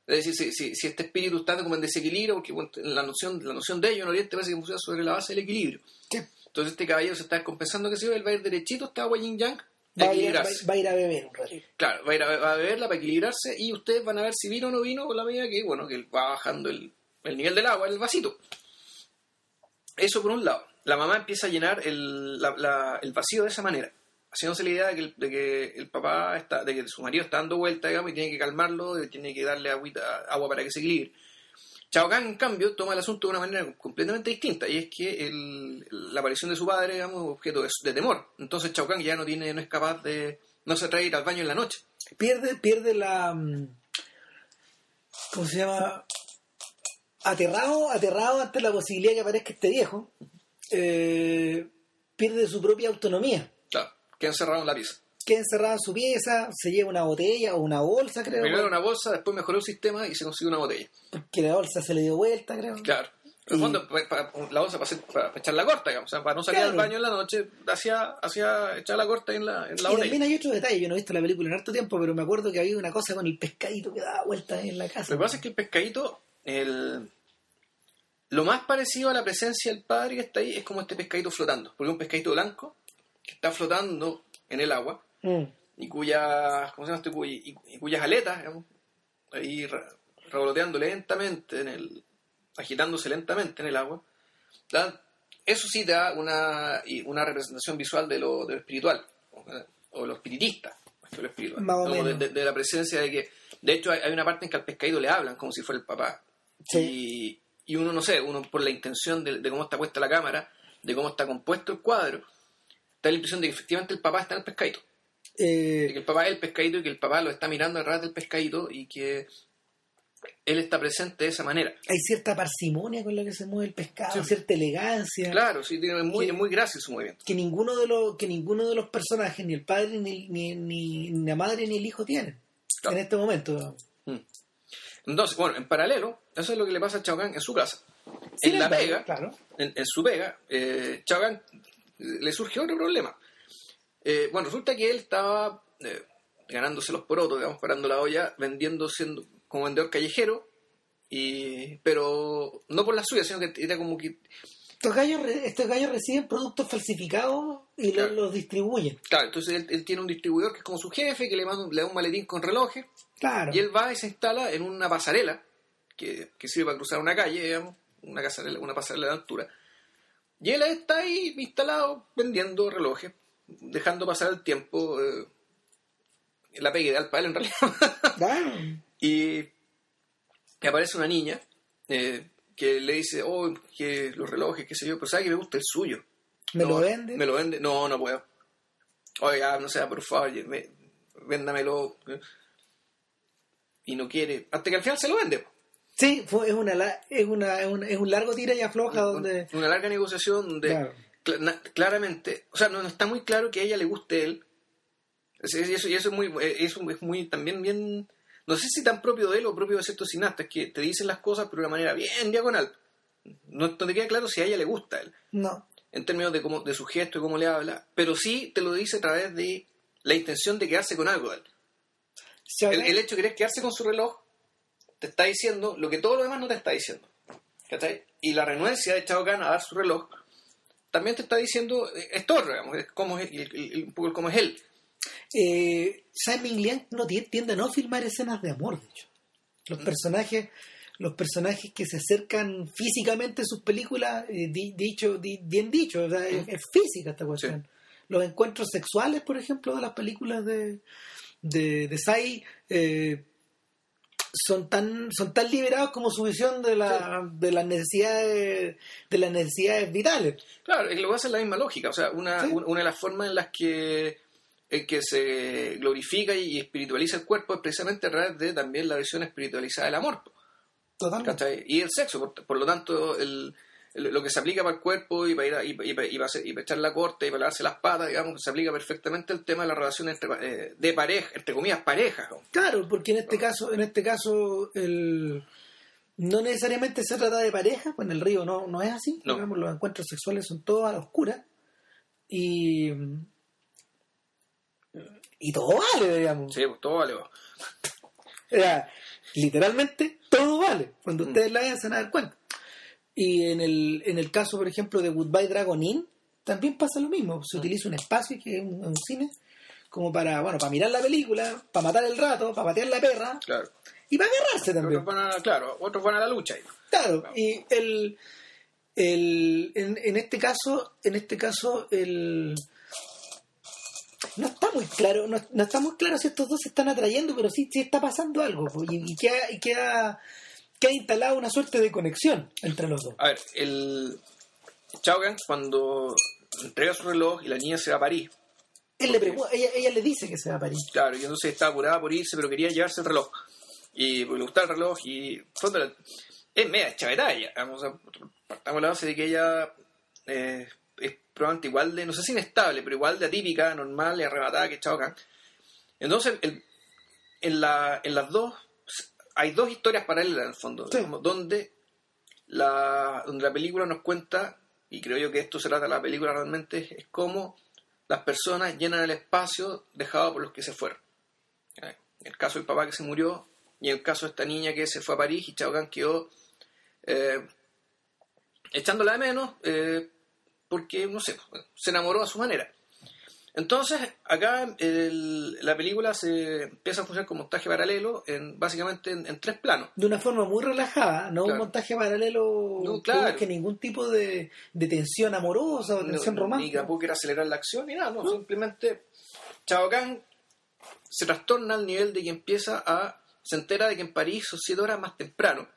S2: Es decir, si, si, si este espíritu está como en desequilibrio, porque bueno, la noción, la noción de ello en Oriente parece que funciona sobre la base del equilibrio. Entonces este caballero se está descompensando, que se él va a ir derechito, esta agua yin yang,
S1: va, a ir, va,
S2: equilibrarse.
S1: va a ir a beber un ratito
S2: Claro, va a ir a, va a beberla para equilibrarse y ustedes van a ver si vino o no vino con la medida que, bueno, que va bajando el, el nivel del agua en el vasito. Eso por un lado. La mamá empieza a llenar el, la- la- el vacío de esa manera, haciéndose la idea de que, el, de que el papá está, de que su marido está dando vuelta, digamos, y tiene que calmarlo, tiene que darle agüita- agua para que se equilibre. Chao Kahn, en cambio, toma el asunto de una manera completamente distinta, y es que el- la aparición de su padre, digamos, es objeto de, de temor. Entonces Chao Kahn ya no tiene, no es capaz de, no se atreve a ir al baño en la noche.
S1: pierde pierde la mm, cómo se llama aterrado aterrado ante la posibilidad que aparezca este viejo eh, pierde su propia autonomía
S2: Claro, queda encerrado en la pieza.
S1: Queda encerrado en su pieza se lleva una botella o una bolsa creo
S2: Primero una bolsa, después mejoró el sistema y se consigue una botella.
S1: porque la bolsa se le dio vuelta creo
S2: Claro. En el fondo, la bolsa para, para echar la corta, digamos. O sea, para no salir
S1: Claro.
S2: al baño en la noche, hacía, hacía echar la corta en la, en la
S1: y
S2: botella.
S1: también hay otro detalle yo no he visto la película en harto tiempo pero me acuerdo que había una cosa con el pescadito que daba vueltas en la casa
S2: Lo que pasa es que el pescadito, el... lo más parecido a la presencia del padre que está ahí es como este pescadito flotando. Porque es un pescadito blanco que está flotando en el agua
S1: Mm.
S2: y cuyas, ¿cómo se llama esto? Y, y cuyas aletas, digamos, ahí re- revoloteando lentamente en el, agitándose lentamente en el agua, eso sí da una, una representación visual de lo, de lo espiritual, o, lo espiritista, más que lo espiritual, de,
S1: menos.
S2: de- de la presencia de que, de hecho hay, hay una parte en que al pescadito le hablan como si fuera el papá,
S1: Sí.
S2: y, y uno no sé, uno por la intención de, de cómo está puesta la cámara, de cómo está compuesto el cuadro, da la impresión de que efectivamente el papá está en el pescadito
S1: Eh,
S2: que el papá es el pescadito y que el papá lo está mirando detrás del pescadito y que él está presente de esa manera.
S1: hay cierta parsimonia con la que se mueve el pescado
S2: Sí.
S1: cierta elegancia
S2: Claro, sí, tiene muy, muy grácil su movimiento.
S1: que ninguno de los que ninguno de los personajes ni el padre ni, ni, ni, la madre ni el hijo tienen
S2: Claro.
S1: en este momento
S2: Mm. Entonces, bueno, en paralelo, eso es lo que le pasa a Chao Kahn en su casa. En la pega,
S1: claro
S2: en, en su eh, Chao Kahn, eh, le surgió otro problema. Eh, bueno, resulta que él estaba eh, ganándose los porotos, digamos, parando la olla, vendiendo, siendo como vendedor callejero, y, pero no por la suya, sino que era como que
S1: estos gallos estos gallos reciben productos falsificados y los,
S2: Claro.
S1: los distribuyen
S2: Claro, entonces él, él tiene un distribuidor que es como su jefe, que le, manda le da un maletín con relojes,
S1: claro
S2: y él va y se instala en una pasarela, que, que sirve para cruzar una calle, digamos, una, pasarela, una pasarela de altura. Y él está ahí instalado vendiendo relojes, dejando pasar el tiempo, eh, la pegue ideal para él en realidad. [LAUGHS] Y que aparece una niña eh, que le dice, oh, que los relojes, qué sé yo, pero sabe que me gusta el suyo.
S1: me
S2: No,
S1: lo vende
S2: Me lo vende. No, no puedo. Oiga, no sea, por favor, me- véndamelo. Y no quiere. Hasta que al final se lo vende.
S1: sí fue, es una es una es un, es un largo tira y afloja donde
S2: Una larga negociación donde
S1: Claro.
S2: Claramente, o sea, no, no está muy claro que a ella le guste él. Y eso, y eso es muy, eh, eso es muy también bien, no sé si tan propio de él o propio de ciertos cineastas, que te dicen las cosas pero de una manera bien diagonal. No, no te queda claro si a ella le gusta él.
S1: no
S2: en términos de cómo de su gesto y cómo le habla, pero sí te lo dice a través de la intención de quedarse con algo de él. El, el hecho de querer quedarse con su reloj te está diciendo lo que todo lo demás no te está diciendo. ¿Cachai? Y la renuencia de Chao Kahn a dar su reloj también te está diciendo, eh, es todo, digamos, es como es, el- cómo es él.
S1: eh, Simon Liang no tie- tiende a no filmar escenas de amor, de hecho. Los
S2: Mm.
S1: personajes, los personajes que se acercan físicamente en sus películas, eh, di- dicho, di- bien dicho, o sea, es,
S2: Mm.
S1: es física esta cuestión. Los encuentros sexuales, por ejemplo, de las películas de, de, de Tsai, eh, son tan son tan liberados como su visión de la de las necesidades de las necesidades vitales
S2: Claro, lo que hace es la misma lógica. O sea, una,
S1: Sí.
S2: una de las formas en las que, en que se glorifica y espiritualiza el cuerpo es precisamente a través de también la versión espiritualizada del amor.
S1: totalmente
S2: ¿cachai? Y el sexo, por, por lo tanto, el- lo que se aplica para el cuerpo y para, ir a- y, pa- y pa- y para, hacer- y para echar la corte y para lavarse las patas, digamos, se aplica perfectamente el tema de la relación entre, eh, de pareja, entre comillas, parejas. ¿no?
S1: Claro, porque en este caso, en este caso, el no necesariamente se trata de pareja, pues en el río no, no es así.
S2: No.
S1: Digamos, los encuentros sexuales son todos a la oscura. Y y todo vale, digamos.
S2: Sí, pues todo vale.
S1: sea, literalmente todo vale. Cuando
S2: Mm.
S1: ustedes la vean se van a dar cuenta. Y en el, en el caso, por ejemplo, de Goodbye Dragon Inn, también pasa lo mismo. Se
S2: Mm.
S1: utiliza un espacio que es un, un cine como para, bueno, para mirar la película, para matar el rato, para patear la perra
S2: Claro.
S1: y para agarrarse también.
S2: Otros van a, claro, otros van a la lucha. ahí.
S1: Claro, y el, el en, en este caso, en este caso, el no está muy claro, no, no está muy claro si estos dos se están atrayendo, pero sí, sí está pasando algo, y, y queda, y queda, queda instalada una suerte de conexión entre los dos.
S2: A ver, el Chao Gang, cuando entrega su reloj y la niña se va a París,
S1: Él le pregunta, ella, ella le dice que se va a París.
S2: Claro, y entonces estaba apurada por irse, pero quería llevarse el reloj. Y porque le gustaba el reloj y es media chavetada ella. Vamos a, partamos la base de que ella eh, es probablemente igual de, no sé si inestable, pero igual de atípica, normal y arrebatada que Chao Kahn. Entonces, el- en, la, en las dos, hay dos historias paralelas en el fondo,
S1: Sí.
S2: digamos, donde, la, donde la película nos cuenta, y creo yo que esto se trata de la película realmente, es cómo las personas llenan el espacio dejado por los que se fueron. En el caso del papá que se murió y en el caso de esta niña que se fue a París y Chao Kahn quedó eh, echándola de menos eh, porque, no sé, se enamoró a su manera. Entonces, acá el- la película se empieza a funcionar como montaje paralelo, en, básicamente en, en tres planos.
S1: De una forma muy relajada, no un montaje paralelo
S2: No,
S1: que
S2: claro.
S1: busque ningún tipo de, de tensión amorosa o tensión
S2: No- Ni
S1: romántica.
S2: tampoco acelerar la acción ni nada, no, simplemente Chao Kahn se trastorna al nivel de que empieza a. se entera de que en París son siete horas más temprano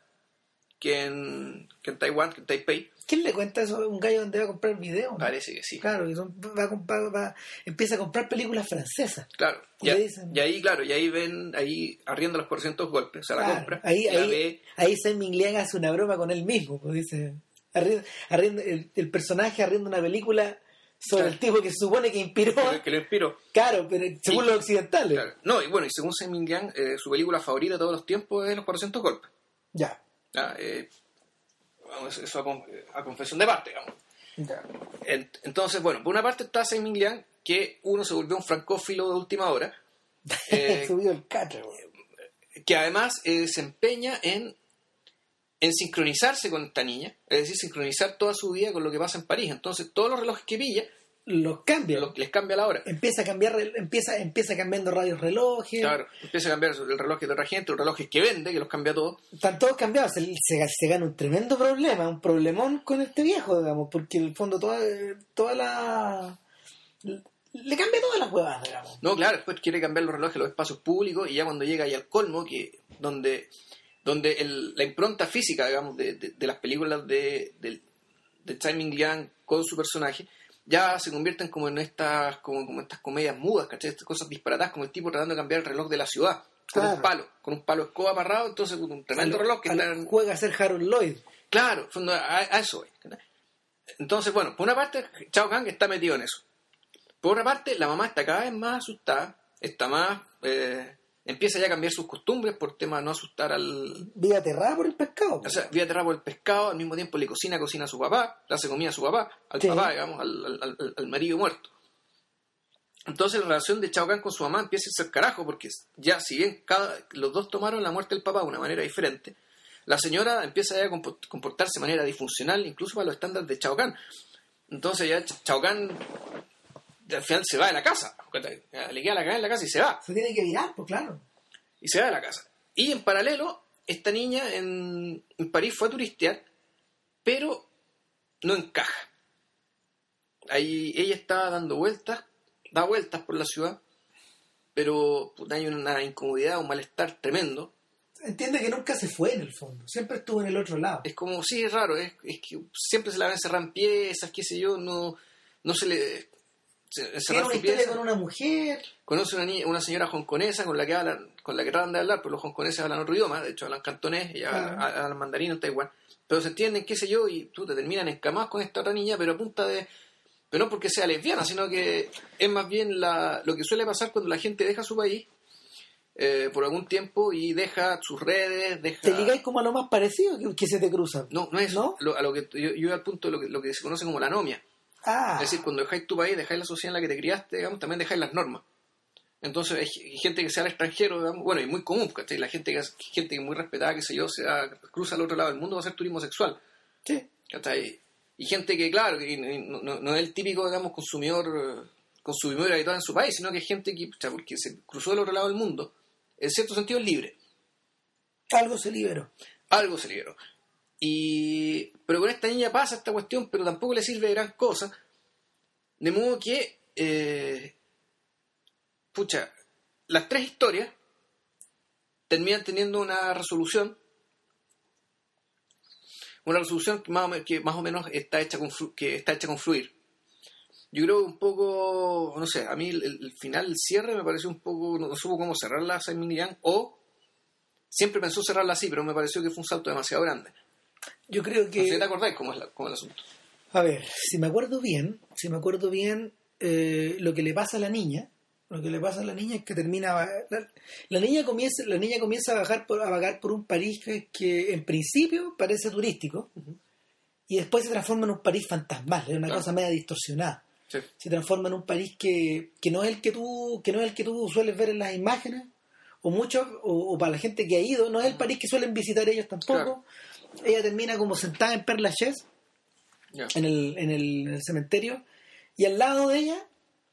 S2: que en, que en Taiwán, que en Taipei.
S1: ¿Quién le cuenta eso a un gallo donde va a comprar video? no?
S2: Parece que sí.
S1: Claro, y va a comprar, va- empieza a comprar películas francesas.
S2: Claro.
S1: Y
S2: a-
S1: dicen-
S2: y ahí, claro, y ahí ven, ahí arrienda los 400 golpes, o sea, la compra.
S1: Ahí,
S2: la
S1: ahí,
S2: ve,
S1: ahí Sam hace una broma con él mismo, pues dice, arrienda- arrienda- el, el personaje arrienda una película sobre
S2: Claro.
S1: el tipo que se supone que inspiró,
S2: que, que lo inspiró.
S1: claro, pero según
S2: Y-
S1: los occidentales.
S2: Claro. No, y bueno, y según Sam eh, su película favorita de todos los tiempos es Los 400 golpes.
S1: Ya,
S2: Ah, eh, eso a, a confesión de parte, digamos. Entonces, bueno, por una parte está Liang, que uno se volvió un francófilo de última hora, [LAUGHS] eh,
S1: Subió el cacho. güey.
S2: que además eh, se empeña en, en sincronizarse con esta niña, es decir, sincronizar toda su vida con lo que pasa en París. Entonces, todos los relojes que pilla,
S1: Los cambia.
S2: los- les cambia la hora.
S1: Empieza a cambiar, empieza, empieza cambiando radios relojes.
S2: Claro, empieza a cambiar el reloj de otra gente, los relojes que vende, que los cambia todos.
S1: Están todos cambiados. Se, se- se gana un tremendo problema, un problemón con este viejo, digamos, porque en el fondo toda, toda la. Le cambia todas las huevas, digamos.
S2: No, claro, después quiere cambiar los relojes, los espacios públicos, y ya cuando llega ahí al colmo, que donde, donde el- la impronta física, digamos, de, de- de las películas de, de, de Simon Liang con su personaje, ya se convierten como en estas, como, como estas comedias mudas, ¿cachai? Estas cosas disparatadas, como el tipo tratando de cambiar el reloj de la ciudad, con
S1: Claro.
S2: un palo, con un palo escoba amarrado, entonces con un tremendo reloj que
S1: a lo-
S2: está en-
S1: Juega a ser Harold Lloyd.
S2: Claro, a, a eso voy. Entonces, bueno, por una parte, Chao Kang está metido en eso. Por otra parte, la mamá está cada vez más asustada, está más... eh, empieza ya a cambiar sus costumbres por tema de no asustar al...
S1: Viva aterrada por el pescado.
S2: O sea, vive aterrado por el pescado, al mismo tiempo le cocina, cocina a su papá, le hace comida a su papá, al
S1: Sí.
S2: papá, digamos, al, al- marido muerto. Entonces la relación de Chao Kahn con su mamá empieza a ser carajo, porque ya, si bien cada, los dos tomaron la muerte del papá de una manera diferente, la señora empieza a comportarse de manera disfuncional, incluso para los estándares de Chao Kahn. Entonces ya Chao Kahn al final se va de la casa, le queda la cara en la casa y se va.
S1: Se tiene que virar, pues claro.
S2: Y se va de la casa. Y en paralelo, esta niña en, en París fue a turistear, pero no encaja. Ahí ella está dando vueltas da vueltas por la ciudad, pero hay una incomodidad, un malestar tremendo.
S1: Entiende que nunca se fue en el fondo, siempre estuvo en el otro lado.
S2: Es como, sí, es raro, es, que siempre se la ven cerrar piezas, qué sé yo, no, no se le...
S1: Una historia con una mujer.
S2: Conoce una, niña, una señora hongkonesa con la que hablan, con la que tratan de hablar, pero los hongkoneses hablan otro idioma, de hecho hablan cantonés y hablan, mandarín en Taiwán. Pero se entienden, qué sé yo, y tú te terminan escamados con esta otra niña, pero a punta de pero no porque sea lesbiana, sino que es más bien la, lo que suele pasar cuando la gente deja su país eh, por algún tiempo y deja sus redes, deja...
S1: ¿Te ligáis como a lo más parecido que, se te cruza?
S2: No, no es ¿No? a lo que yo, yo al punto de lo que, lo que se conoce como la anomia.
S1: Ah.
S2: Es decir, cuando dejáis tu país, dejáis la sociedad en la que te criaste, digamos, también dejáis las normas. Entonces hay gente que sea al extranjero, digamos, bueno, y muy común, ¿cachai? La gente que gente muy respetada, que sé yo, sea, cruza al otro lado del mundo va a hacer turismo sexual.
S1: Sí.
S2: ¿cachai? Y gente que, claro, no, es el típico, digamos, consumidor consumidor habitual en su país, sino que es gente que, porque se cruzó del otro lado del mundo, en cierto sentido es libre.
S1: Algo se liberó.
S2: Algo se liberó. Y, pero con esta niña pasa esta cuestión, pero tampoco le sirve de gran cosa. De modo que, eh, pucha, las tres historias terminan teniendo una resolución una resolución que más o menos, que está, hecha con, que está hecha con fluir. Yo creo un poco, no sé, a mí el, final, el cierre me pareció un poco, no, supo cómo cerrarla Simon o siempre pensó cerrarla así, pero me pareció que fue un salto demasiado grande.
S1: Yo creo que...
S2: ¿Te acordáis cómo es, cómo es el asunto?
S1: A ver, si me acuerdo bien, si me acuerdo bien, eh, lo que le pasa a la niña, lo que le pasa a la niña es que termina la, niña comienza la niña comienza a bajar por, a vagar por un París que, en principio parece turístico y después se transforma en un París fantasmal, es una cosa media distorsionada. Se transforma en un París que, no es el que tú que no es el que tú sueles ver en las imágenes o mucho o, para la gente que ha ido, no es el París que suelen visitar ellos tampoco. Ella termina como sentada en Père Lachaise en, el, en el cementerio y al lado de ella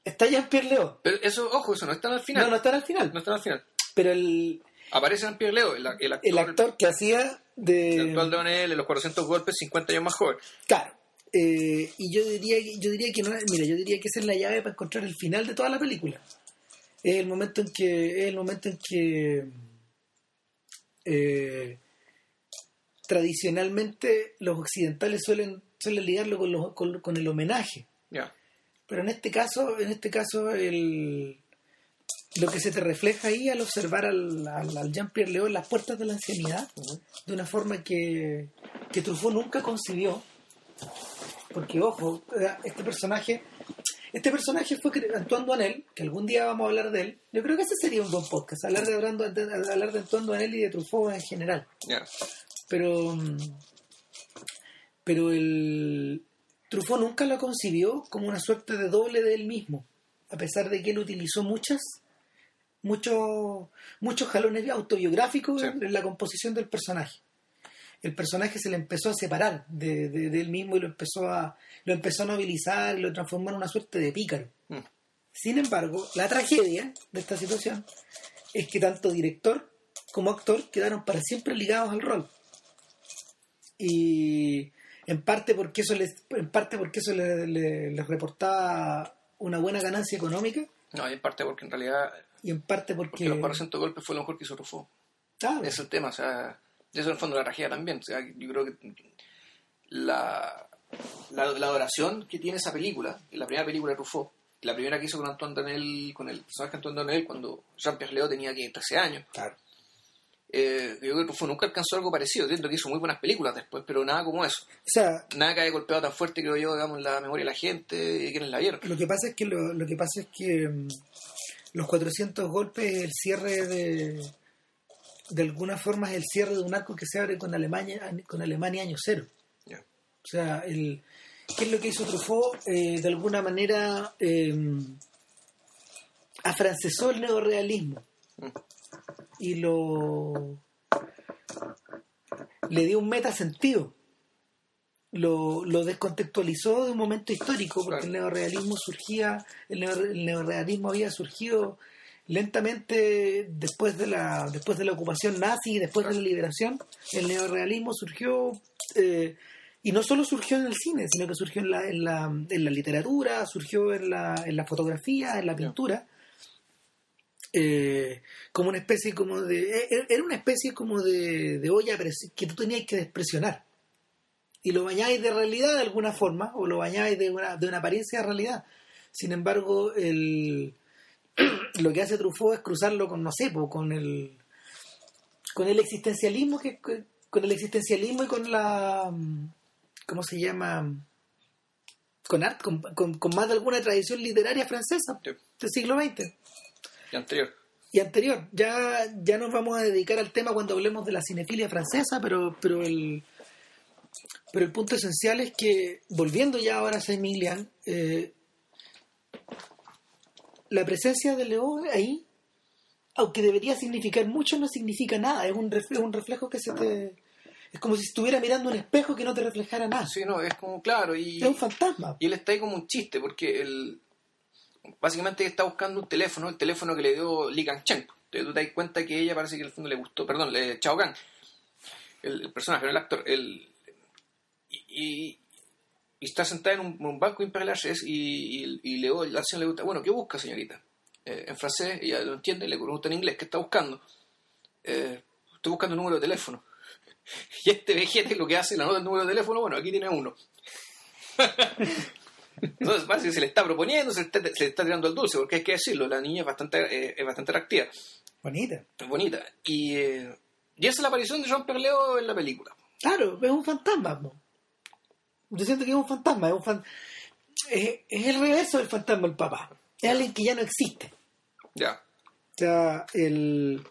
S1: Está Jean-Pierre Leo.
S2: Pero eso, ojo, eso no está al final.
S1: No, no está al final.
S2: No está al final.
S1: Pero el...
S2: Aparece Jean-Pierre Leo, el, actor,
S1: el actor que hacía de...
S2: El actual de Onel, en los 400 golpes, 50 años más joven.
S1: Claro. Eh, y yo diría, yo diría que no, mira, yo diría que esa es la llave para encontrar el final de toda la película. Es el momento en que, es el momento en que eh, tradicionalmente los occidentales suelen, suelen ligarlo con, con, el homenaje. Pero en este caso, en este caso, el, lo que se te refleja ahí al observar al, al, Jean-Pierre en las puertas de la ancianidad, de una forma que, que Truffaut nunca concibió. Porque, ojo, este personaje este personaje fue Antoine Duanel, que algún día vamos a hablar de él. Yo creo que ese sería un buen podcast, hablar de, hablar de Antoine Duanel y de Truffaut en general. Pero, pero el, Truffaut nunca lo concibió como una suerte de doble de él mismo, a pesar de que él utilizó muchas, muchos, muchos jalones autobiográficos en, la composición del personaje. El personaje se le empezó a separar de, él mismo y lo empezó a, lo empezó a nobilizar y lo transformó en una suerte de pícaro. Mm. Sin embargo, la tragedia de esta situación es que tanto director como actor quedaron para siempre ligados al rol. Y en parte porque eso les en parte porque eso les, reportaba una buena ganancia económica.
S2: No y en parte porque en realidad
S1: y en parte porque,
S2: los 400 golpes fue lo mejor que hizo Truffaut
S1: claro.
S2: es el tema o sea eso en el fondo la tragedia también o sea yo creo que la la, adoración que tiene esa película la primera película de Truffaut la primera que hizo con Antoine Donnell con el personaje Antoine Donnell cuando Jean-Pierre Leo tenía 13 años.
S1: Claro
S2: eh, yo creo que nunca alcanzó algo parecido. Entiendo que hizo muy buenas películas después, pero nada como eso.
S1: O sea,
S2: nada que haya golpeado tan fuerte, creo yo, digamos, la memoria de la gente y quienes la vieron.
S1: Lo que pasa es que, lo, que, pasa es que mm, los 400 golpes, el cierre de. De alguna forma es el cierre de un arco que se abre con Alemania, con Alemania año cero. O sea, el, ¿qué es lo que hizo Truffaut? Eh, de alguna manera. Eh, afrancesó el neorealismo
S2: Mm.
S1: Y lo le dio un metasentido. Lo, lo descontextualizó de un momento histórico porque
S2: Claro.
S1: el neorealismo surgía el, neo- el neorealismo había surgido lentamente después de la después de la ocupación nazi después de la liberación. El neorealismo surgió eh, y no solo surgió en el cine sino que surgió en la, en la, en la literatura surgió en la, en la fotografía en la pintura eh, como una especie como de e- e- era una especie como de, de olla que tú tenías que despresionar. Y lo bañáis de realidad de alguna forma o lo bañáis de una, de una apariencia de realidad. Sin embargo el [CLEARS THROAT] lo que hace Truffaut es cruzarlo con no sé con el con el existencialismo que con el existencialismo y con la cómo se llama con art, con, con- con más de alguna tradición literaria francesa del siglo XX
S2: Y anterior.
S1: y anterior. Ya, ya nos vamos a dedicar al tema cuando hablemos de la cinefilia francesa, pero, pero el pero el punto esencial es que, volviendo ya ahora a Saint-Milian, eh, la presencia de Leo ahí, aunque debería significar mucho, no significa nada. Es un, ref- es un reflejo que se te... Es como si estuviera mirando un espejo que no te reflejara nada.
S2: Sí, no, es como, claro, y,
S1: Es un fantasma.
S2: y él está ahí como un chiste, porque él básicamente está buscando un teléfono, el teléfono que le dio Li Kangchen. Entonces tú te das cuenta que ella parece que el fondo le gustó, perdón, le, Chao Kang, el, el personaje, el actor, el, y, está sentada en un, banco Imperial y, y, Leo, la acción le gusta, bueno, ¿qué busca señorita? Eh, en francés, ella lo entiende, le pregunta en inglés, ¿qué está buscando? "Eh, estoy buscando un número de teléfono. [LAUGHS] Y este vejete lo que hace, la nota del número de teléfono, bueno, aquí tiene uno. [LAUGHS] Entonces parece que se le está proponiendo, se le está, se le está tirando el dulce, porque hay que decirlo, la niña es bastante, eh, es bastante atractiva,
S1: Bonita.
S2: es bonita. Y, eh, y esa es la aparición de Jean Perleo en la película.
S1: Claro, es un fantasma. Yo siento que es un fantasma. Es, un fan- es, es el reverso del fantasma del papá. Es alguien que ya no existe.
S2: Ya.
S1: O sea, el...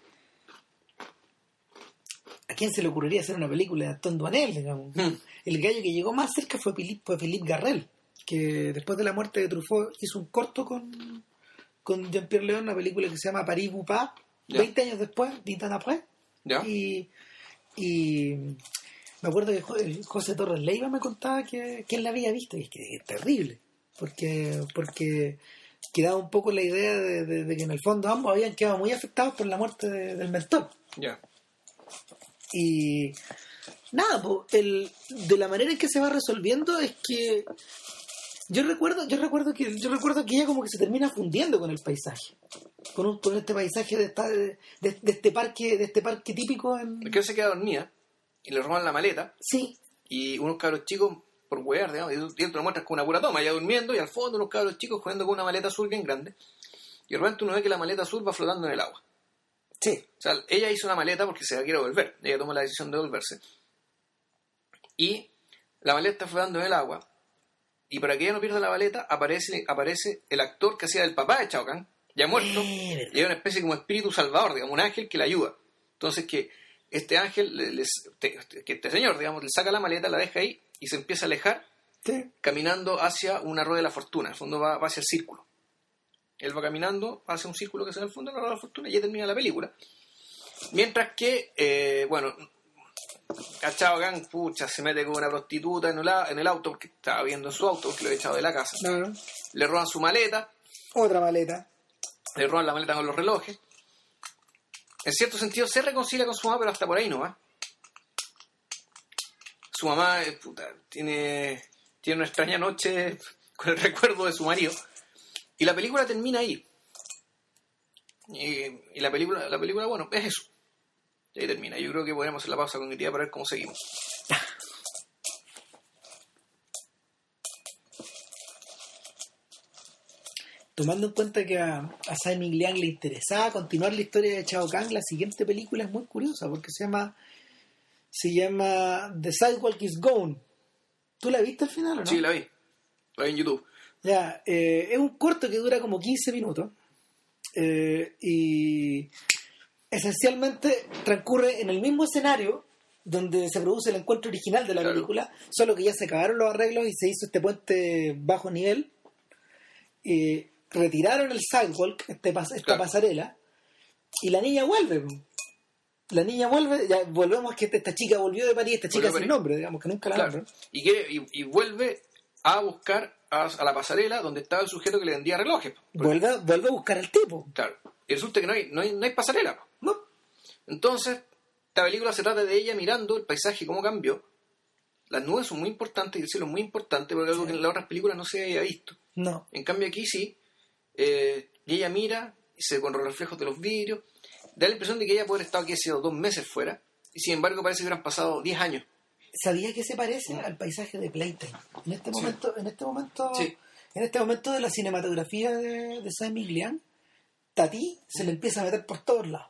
S1: ¿A quién se le ocurriría hacer una película de Anton Duanel, digamos?
S2: Mm.
S1: El gallo que llegó más cerca fue Philippe, fue Philippe Garrel, que después de la muerte de Truffaut hizo un corto con, con Jean-Pierre León, una película que se llama Paris Boupa,
S2: Ya.
S1: 20 años después, 20 años después. Y, y me acuerdo que José Torres Leiva me contaba que, que él la había visto, y es que es terrible, porque, porque quedaba un poco la idea de, de- de que en el fondo ambos habían quedado muy afectados por la muerte de- del mentor.
S2: Ya.
S1: Y nada, po, el, de la manera en que se va resolviendo es que yo recuerdo, yo recuerdo que yo recuerdo que ella como que se termina fundiendo con el paisaje. Con, un- con este paisaje de, esta- de, este parque, de este parque típico en
S2: Es que se queda dormida y le roban la maleta
S1: sí,
S2: y unos cabros chicos, por huear, digamos, y te lo muestras con una pura toma, ya durmiendo y al fondo unos cabros chicos jugando con una maleta azul bien grande. Y de repente uno ve que la maleta azul va flotando en el agua.
S1: sí,
S2: O sea, ella hizo una maleta porque se la quiere volver. Ella toma la decisión de volverse. Y la maleta está flotando en el agua. Y para que ella no pierda la maleta, aparece, aparece el actor que hacía del papá de Chao Kahn, ya muerto.
S1: Eh.
S2: Y hay una especie como espíritu salvador, digamos, un ángel que le ayuda. Entonces que este ángel, le- les- te- que este señor, digamos, le saca la maleta, la deja ahí y se empieza a alejar caminando hacia una rueda de la fortuna. En el fondo va, va hacia el círculo. Él va caminando hacia un círculo que se en el fondo de la rueda de la fortuna y ya termina la película. Mientras que, eh, bueno, Cachao Gang, pucha, se mete con una prostituta en el, en el auto porque estaba viendo en su auto porque lo había echado de la casa.
S1: Claro.
S2: Le roban su maleta,
S1: Otra maleta.
S2: le roban la maleta con los relojes. En cierto sentido se reconcilia con su mamá, pero hasta por ahí no va. Su mamá eh, puta, tiene, tiene una extraña noche con el [LAUGHS] recuerdo de su marido. Y la película termina ahí. Y, y la película, la película, bueno, es eso. Y ahí termina. Yo creo que podríamos hacer la pausa cognitiva para ver cómo seguimos.
S1: Tomando en cuenta que a, a Simon Liang le interesaba continuar la historia de Chao Kang, la siguiente película es muy curiosa porque se llama se llama The Sidewalk is Gone. ¿Tú la viste al final o no?
S2: Sí, la vi. La vi en YouTube.
S1: Ya, eh, es un corto que dura como 15 minutos eh, y esencialmente transcurre en el mismo escenario donde se produce el encuentro original de la
S2: Claro.
S1: película, solo que ya se acabaron los arreglos y se hizo este puente bajo nivel. Eh, retiraron el sidewalk, este pas- esta
S2: Claro.
S1: pasarela, y la niña vuelve. La niña vuelve, ya volvemos que esta chica volvió de París, esta chica sin nombre, digamos que nunca la
S2: Claro.
S1: nombran.
S2: Y, quiere, y, y vuelve a buscar a, a la pasarela donde estaba el sujeto que le vendía relojes.
S1: Vuelve, vuelve a buscar al tipo.
S2: Claro. Y resulta que no hay, no hay, no hay pasarela. Entonces, esta película se trata de ella mirando el paisaje, cómo cambió. Las nubes son muy importantes y el cielo es muy importante porque es algo que en las otras películas no se había visto.
S1: No.
S2: En cambio aquí sí. eh, y ella mira, y se con los reflejos de los vidrios. Da la impresión de que ella puede haber estado aquí hace dos meses fuera. Y sin embargo parece que hubieran pasado 10 años.
S1: ¿Sabía que se parece al paisaje de Playtime? En este
S2: Sí.
S1: momento, en este momento,
S2: Sí.
S1: en este momento de la cinematografía de, de Sam Tati se le empieza a meter por todos lados.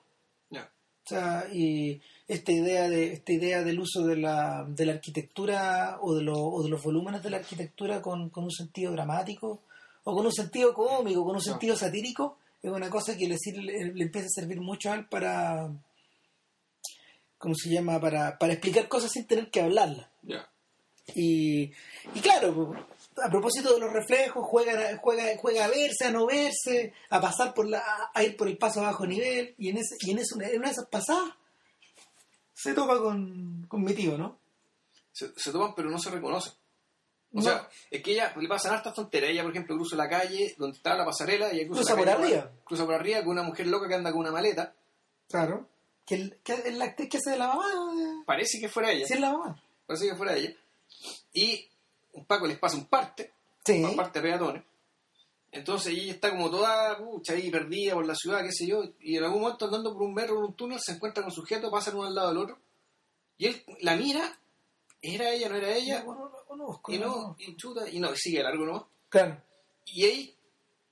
S1: O sea, y esta idea de esta idea del uso de la, de la arquitectura o de, lo- o de los volúmenes de la arquitectura con, con un sentido dramático o con un sentido cómico, con un sentido satírico, es una cosa que le, sirve- le, empieza a servir mucho a él para, ¿cómo se llama? Para, para explicar cosas sin tener que hablarlas. Y, y claro, a propósito de los reflejos, juega, juega, juega a verse, a no verse, a pasar por la, a ir por el paso a bajo nivel, y en ese, y en, eso- en una de esas pasadas se topa con, con mi tío, ¿no?
S2: Se, se toman pero no se reconocen. O
S1: No.
S2: sea, es que ella le pasan hartas tonterías. Ella, por ejemplo, cruza la calle donde está la pasarela y ella cruza,
S1: Cruza
S2: la
S1: por arriba.
S2: Cruza por arriba con una mujer loca que anda con una maleta.
S1: Claro. Que, el- que es la actriz que hace de la mamá, ¿no?
S2: Parece que fuera ella.
S1: Sí, es la mamá.
S2: Parece que fuera ella. Y un Paco les pasa un parte,
S1: Sí.
S2: un parte de peatones. Entonces ella está como toda pucha, ahí perdida por la ciudad, qué sé yo, y en algún momento andando por un metro o un túnel se encuentra con un sujeto, pasan uno al lado del otro, y él la mira, ¿era ella, no era ella?
S1: Yo no la conozco,
S2: Y
S1: no,
S2: no,
S1: no.
S2: y chuta, y no, sigue largo nomás.
S1: Claro.
S2: Y ahí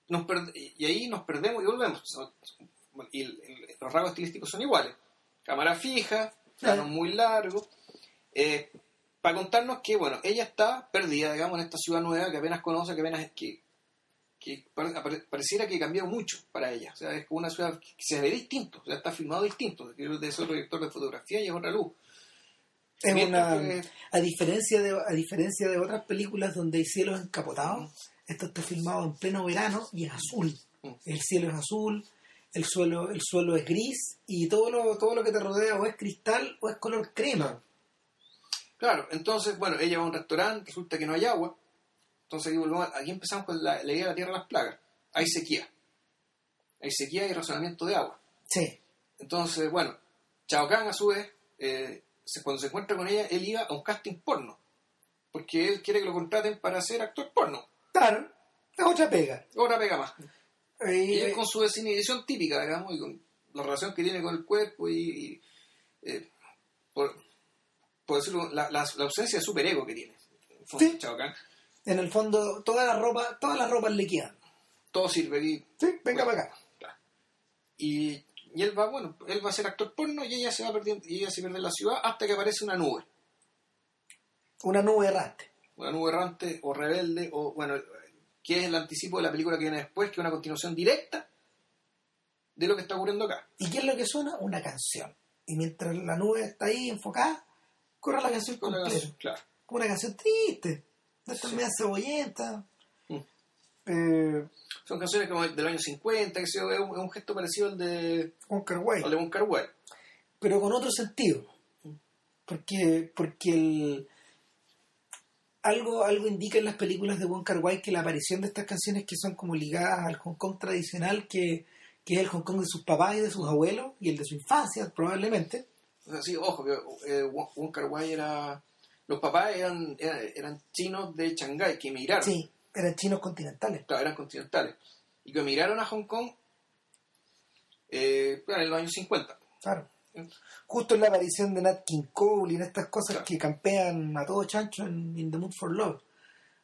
S2: nos, y ahí nos perdemos y volvemos. Y el- el- los rasgos estilísticos son iguales. Cámara fija, plano muy largo. eh, para contarnos que, bueno, ella está perdida, digamos, en esta ciudad nueva que apenas conoce, que apenas... que, que pareciera que cambió mucho para ella. O sea, es como una ciudad que se ve distinto, o sea, está filmado distinto. Es otro director de fotografía y es otra luz.
S1: Es
S2: Mientras
S1: una,
S2: que-
S1: a diferencia de a diferencia de otras películas donde hay cielos encapotados, esto está filmado en pleno verano y es azul.
S2: Mm.
S1: El cielo es azul, el suelo el suelo es gris y todo lo todo lo que te rodea o es cristal o es color crema.
S2: Claro, entonces, bueno, ella va a un restaurante, resulta que no hay agua. Entonces aquí, volvemos, aquí empezamos con la, la idea de la tierra de las plagas. Hay sequía. Hay sequía y razonamiento de agua.
S1: Sí.
S2: Entonces, bueno, Chao Kahn a su vez, eh, cuando se encuentra con ella, él iba a un casting porno. Porque él quiere que lo contraten para ser actor porno.
S1: Claro, es otra pega.
S2: Otra pega más.
S1: Ahí,
S2: Y él con su desinhibición típica, digamos, y con la relación que tiene con el cuerpo y, y, eh, por, por decirlo, la, la- la ausencia de superego que tiene. en el fondo,
S1: Sí.
S2: Chao Kahn.
S1: en el fondo toda la ropa, todas las ropas le quedan.
S2: Todo sirve y
S1: Sí, venga
S2: Bueno.
S1: para acá.
S2: Claro. Y, y él va, bueno, él va a ser actor porno y ella se va perdiendo, y ella se pierde en la ciudad hasta que aparece una nube.
S1: Una nube errante.
S2: Una nube errante o rebelde, o bueno, que es el anticipo de la película que viene después, que es una continuación directa de lo que está ocurriendo acá.
S1: ¿Y qué es lo que suena? Una canción. Y mientras la nube está ahí enfocada, corre la canción
S2: Con la
S1: completa.
S2: canción, claro.
S1: Como una canción triste. De estas
S2: Sí.
S1: medias cebollentas.
S2: Mm.
S1: Eh,
S2: Son canciones como del año 50, que es un, es un gesto parecido al de,
S1: Wilde.
S2: al de Wong Kar Wai.
S1: pero con otro sentido. Porque, porque el, algo, algo indica en las películas de Wong Kar Wai que la aparición de estas canciones que son como ligadas al Hong Kong tradicional, que, que es el Hong Kong de sus papás y de sus abuelos, y el de su infancia probablemente.
S2: O sea, sí, ojo, que eh, Wong Kar Wai era... Los papás eran, eran, eran chinos de Shanghái que emigraron.
S1: Sí, eran chinos continentales.
S2: claro, eran continentales, y que emigraron a Hong Kong eh, en los años 50.
S1: Claro. Justo en la aparición de Nat King Cole y en estas cosas
S2: Claro.
S1: que campean a todo chancho en In the Mood for Love.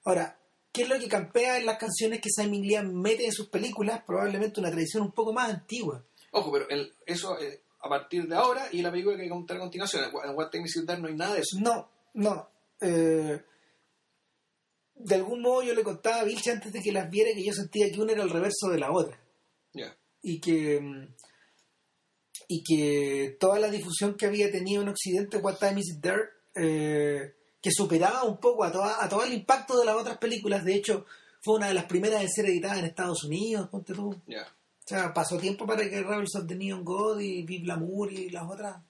S1: Ahora, ¿qué es lo que campea en las canciones que Simon Liam mete en sus películas? Probablemente una tradición un poco más antigua.
S2: Ojo, pero el- eso eh, a partir de ahora y la película que contar a continuación. En What Time Is It Dark no hay nada de eso.
S1: No, no. eh, de algún modo yo le contaba a Vilche antes de que las viera que yo sentía que una era el reverso de la otra.
S2: Ya.
S1: y que mm, y que toda la difusión que había tenido en Occidente What Time Is It There eh, que superaba un poco a, toda, a todo el impacto de las otras películas de hecho fue una de las primeras en ser editada en Estados Unidos, ponte tú.
S2: Ya.
S1: O sea, pasó tiempo para que Rebels of the Neon God y Vive Lamour y las otras,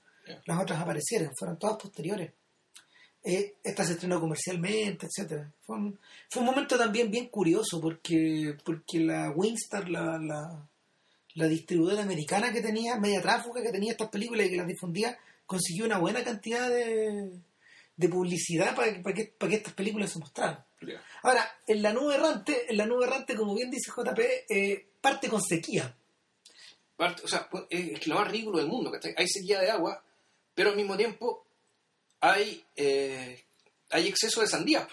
S1: las otras aparecieran, fueron todas posteriores. Eh, esta se estrenó comercialmente, etcétera. Fue un, fue un momento también bien curioso porque, porque la Winstar, la, la, la distribuidora americana que tenía, media tráfuga que tenía estas películas y que las difundía, consiguió una buena cantidad de, de publicidad para que, para, que, para que estas películas se mostraran. Ahora, en la nube errante, en la nube errante, como bien dice JP, eh, parte con sequía.
S2: Parte- o sea, pues, es lo más ridículo del mundo, ¿cachai? Hay sequía de agua, pero al mismo tiempo hay, eh, hay exceso de sandía.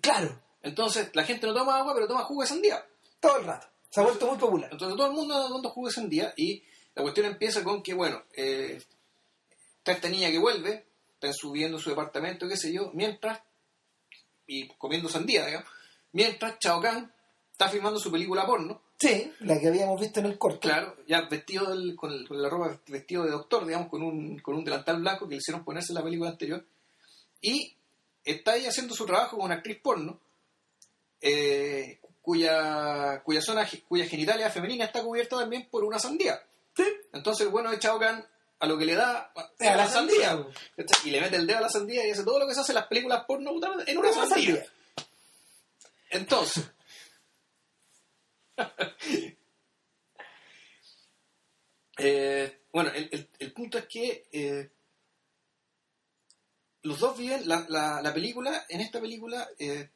S1: Claro,
S2: Entonces, la gente no toma agua, pero toma jugo de sandía.
S1: todo el rato. Se ha vuelto muy popular.
S2: Entonces, todo el mundo anda tomando jugo de sandía y la cuestión empieza con que, bueno, eh, está esta niña que vuelve, está subiendo su departamento, qué sé yo, mientras, y comiendo sandía, digamos, mientras Chao Kahn está filmando su película porno,
S1: Sí, la que habíamos visto en el corto.
S2: Claro, ya vestido del- con, el- con la ropa vestido de doctor, digamos, con un, con un delantal blanco que le hicieron ponerse en la película anterior. Y está ahí haciendo su trabajo con una actriz porno, eh, cuya, cuya zona, cuya genitalia femenina está cubierta también por una sandía.
S1: Sí.
S2: Entonces bueno de Chao Kahn a lo que le da
S1: Es a la sandía.
S2: Y le mete el dedo a la sandía y hace todo lo que se hace en las películas porno en una sandía.
S1: sandía.
S2: Entonces. [LAUGHS] eh, bueno, el, el- el punto es que eh, los dos viven la, la- la película, en esta película, eh,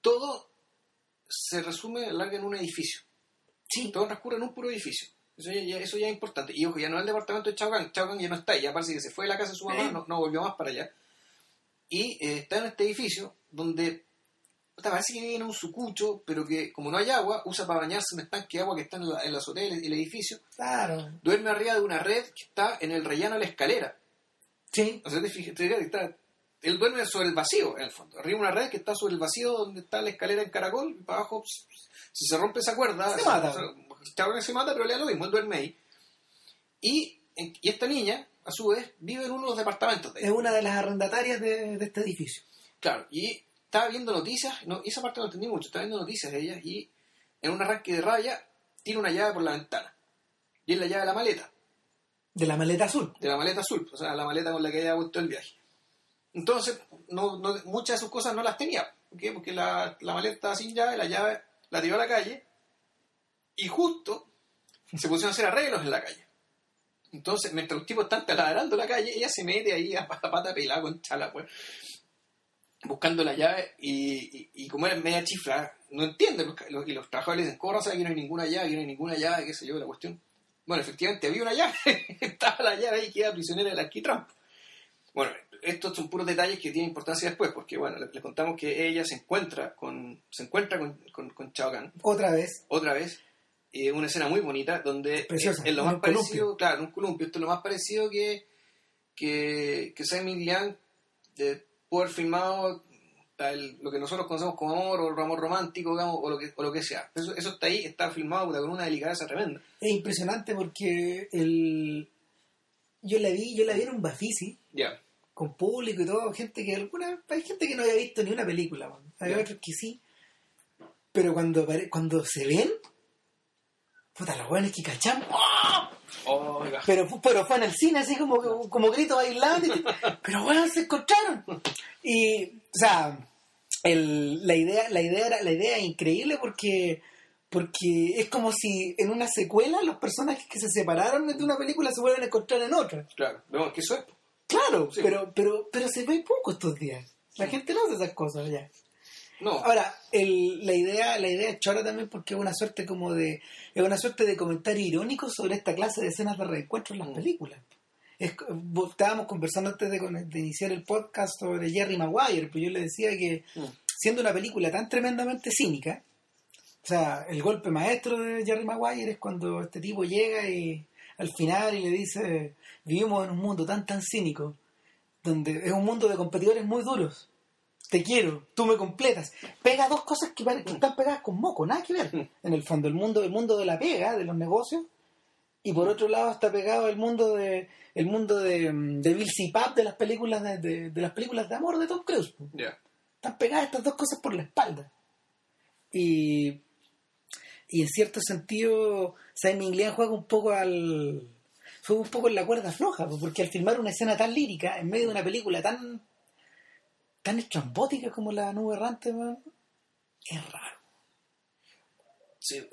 S2: todo se resume, alarga en un edificio.
S1: Sí,
S2: Todo transcurre en un puro edificio. Eso ya, ya- eso ya es importante. Y ojo, ya no es el departamento de. Chao Kahn ya no está. Ya parece que se fue de la casa de su mamá, no, no volvió más para allá. Y eh, está en este edificio donde puta, parece que vive en un sucucho, pero que como no hay agua, usa para bañarse un estanque de agua que está en la, en la azotea y el edificio.
S1: claro.
S2: Duerme arriba de una red que está en el rellano de la escalera.
S1: Sí,
S2: O sea, te fijas, te fijas que está, él duerme sobre el vacío, en el fondo. Arriba de una red que está sobre el vacío donde está la escalera en caracol, y para abajo, si se rompe esa cuerda,
S1: Se mata.
S2: Chavo que se mata, pero le da lo mismo, él duerme ahí. Y, esta niña, a su vez, vive en uno de los departamentos de
S1: es una de las arrendatarias de, de este edificio.
S2: Claro, y estaba viendo noticias, no, y esa parte no entendí mucho, estaba viendo noticias de ella y en un arranque de rabia tira una llave por la ventana. Y es la llave de la maleta,
S1: De la maleta azul.
S2: de la maleta azul, o sea, la maleta con la que ella vuelto el viaje. Entonces, no, no- muchas de sus cosas no las tenía. ¿Por qué? Porque la, la maleta sin llave, la llave la tiró a la calle y justo se pusieron a hacer arreglos en la calle. Entonces, mientras los tipos están taladrando la calle, ella se mete ahí a pata, pata pelada con chala, pues, buscando la llave y, y, y como es media chifla, no entiende. los- los- y los trabajadores dicen, ¿cómo sabe que no hay ninguna llave, que no hay ninguna llave, qué sé yo, la cuestión? Bueno, efectivamente había una llave, [LAUGHS] estaba la llave ahí y queda prisionera del alquitrán. Bueno, estos son puros detalles que tienen importancia después, porque bueno, les, les contamos que ella se encuentra con, se encuentra con, con, con Chao Kahn,
S1: Otra vez.
S2: otra vez, eh, una escena muy bonita donde
S1: Preciosa,
S2: es, es lo más
S1: columpio.
S2: parecido, claro, un columpio, esto es lo más parecido que que, que Simon Liang de poder filmado lo que nosotros conocemos como amor o amor romántico digamos, o lo que o lo que sea eso, eso está ahí está filmado puta, con una delicadeza tremenda
S1: Es impresionante porque el... yo la vi, yo la vi en un Bafisi
S2: ya
S1: con público y todo, gente que alguna, hay gente que no había visto ni una película, man. hay
S2: Ya.
S1: otros que sí, pero cuando cuando se ven, puta los buenos que cachan,
S2: Oiga.
S1: pero, pero fue en el cine así como, como gritos bailando, y- [LAUGHS] pero bueno, se encontraron. Y, o sea, el- la idea, la idea era, la idea es increíble porque porque es como si en una secuela los personajes que se separaron de una película se vuelven a encontrar en otra.
S2: claro no, que eso es
S1: Claro,
S2: Sí.
S1: pero, pero, pero se ve poco estos días. La gente no hace esas cosas ya.
S2: No
S1: Ahora, el- la idea, la idea es chora también porque es una suerte como de, es una suerte de comentario irónico sobre esta clase de escenas de reencuentro en las
S2: Mm.
S1: películas. Es, estábamos conversando antes de, iniciar el podcast sobre Jerry Maguire, pues yo le decía que
S2: Mm.
S1: siendo una película tan tremendamente cínica, o sea, el golpe maestro de Jerry Maguire es cuando este tipo llega y al final y le dice, vivimos en un mundo tan tan cínico, donde es un mundo de competidores muy duros. Te quiero, tú me completas. Pega dos cosas que, que están pegadas con moco, nada que ver. [LAUGHS] En el fondo, el mundo, el mundo de la pega, de los negocios, y por otro lado está pegado el mundo de el mundo de, mm, de Bill Pap de las películas de, de- de las películas de amor de Tom Cruise.
S2: ya
S1: Están pegadas estas dos cosas por la espalda. Y, y en cierto sentido, Simon Lian juega un poco al. juega un poco en la cuerda floja, porque al filmar una escena tan lírica, en medio de una película tan. Tan estrambótica como la nube errante, weón, es raro.
S2: Sí.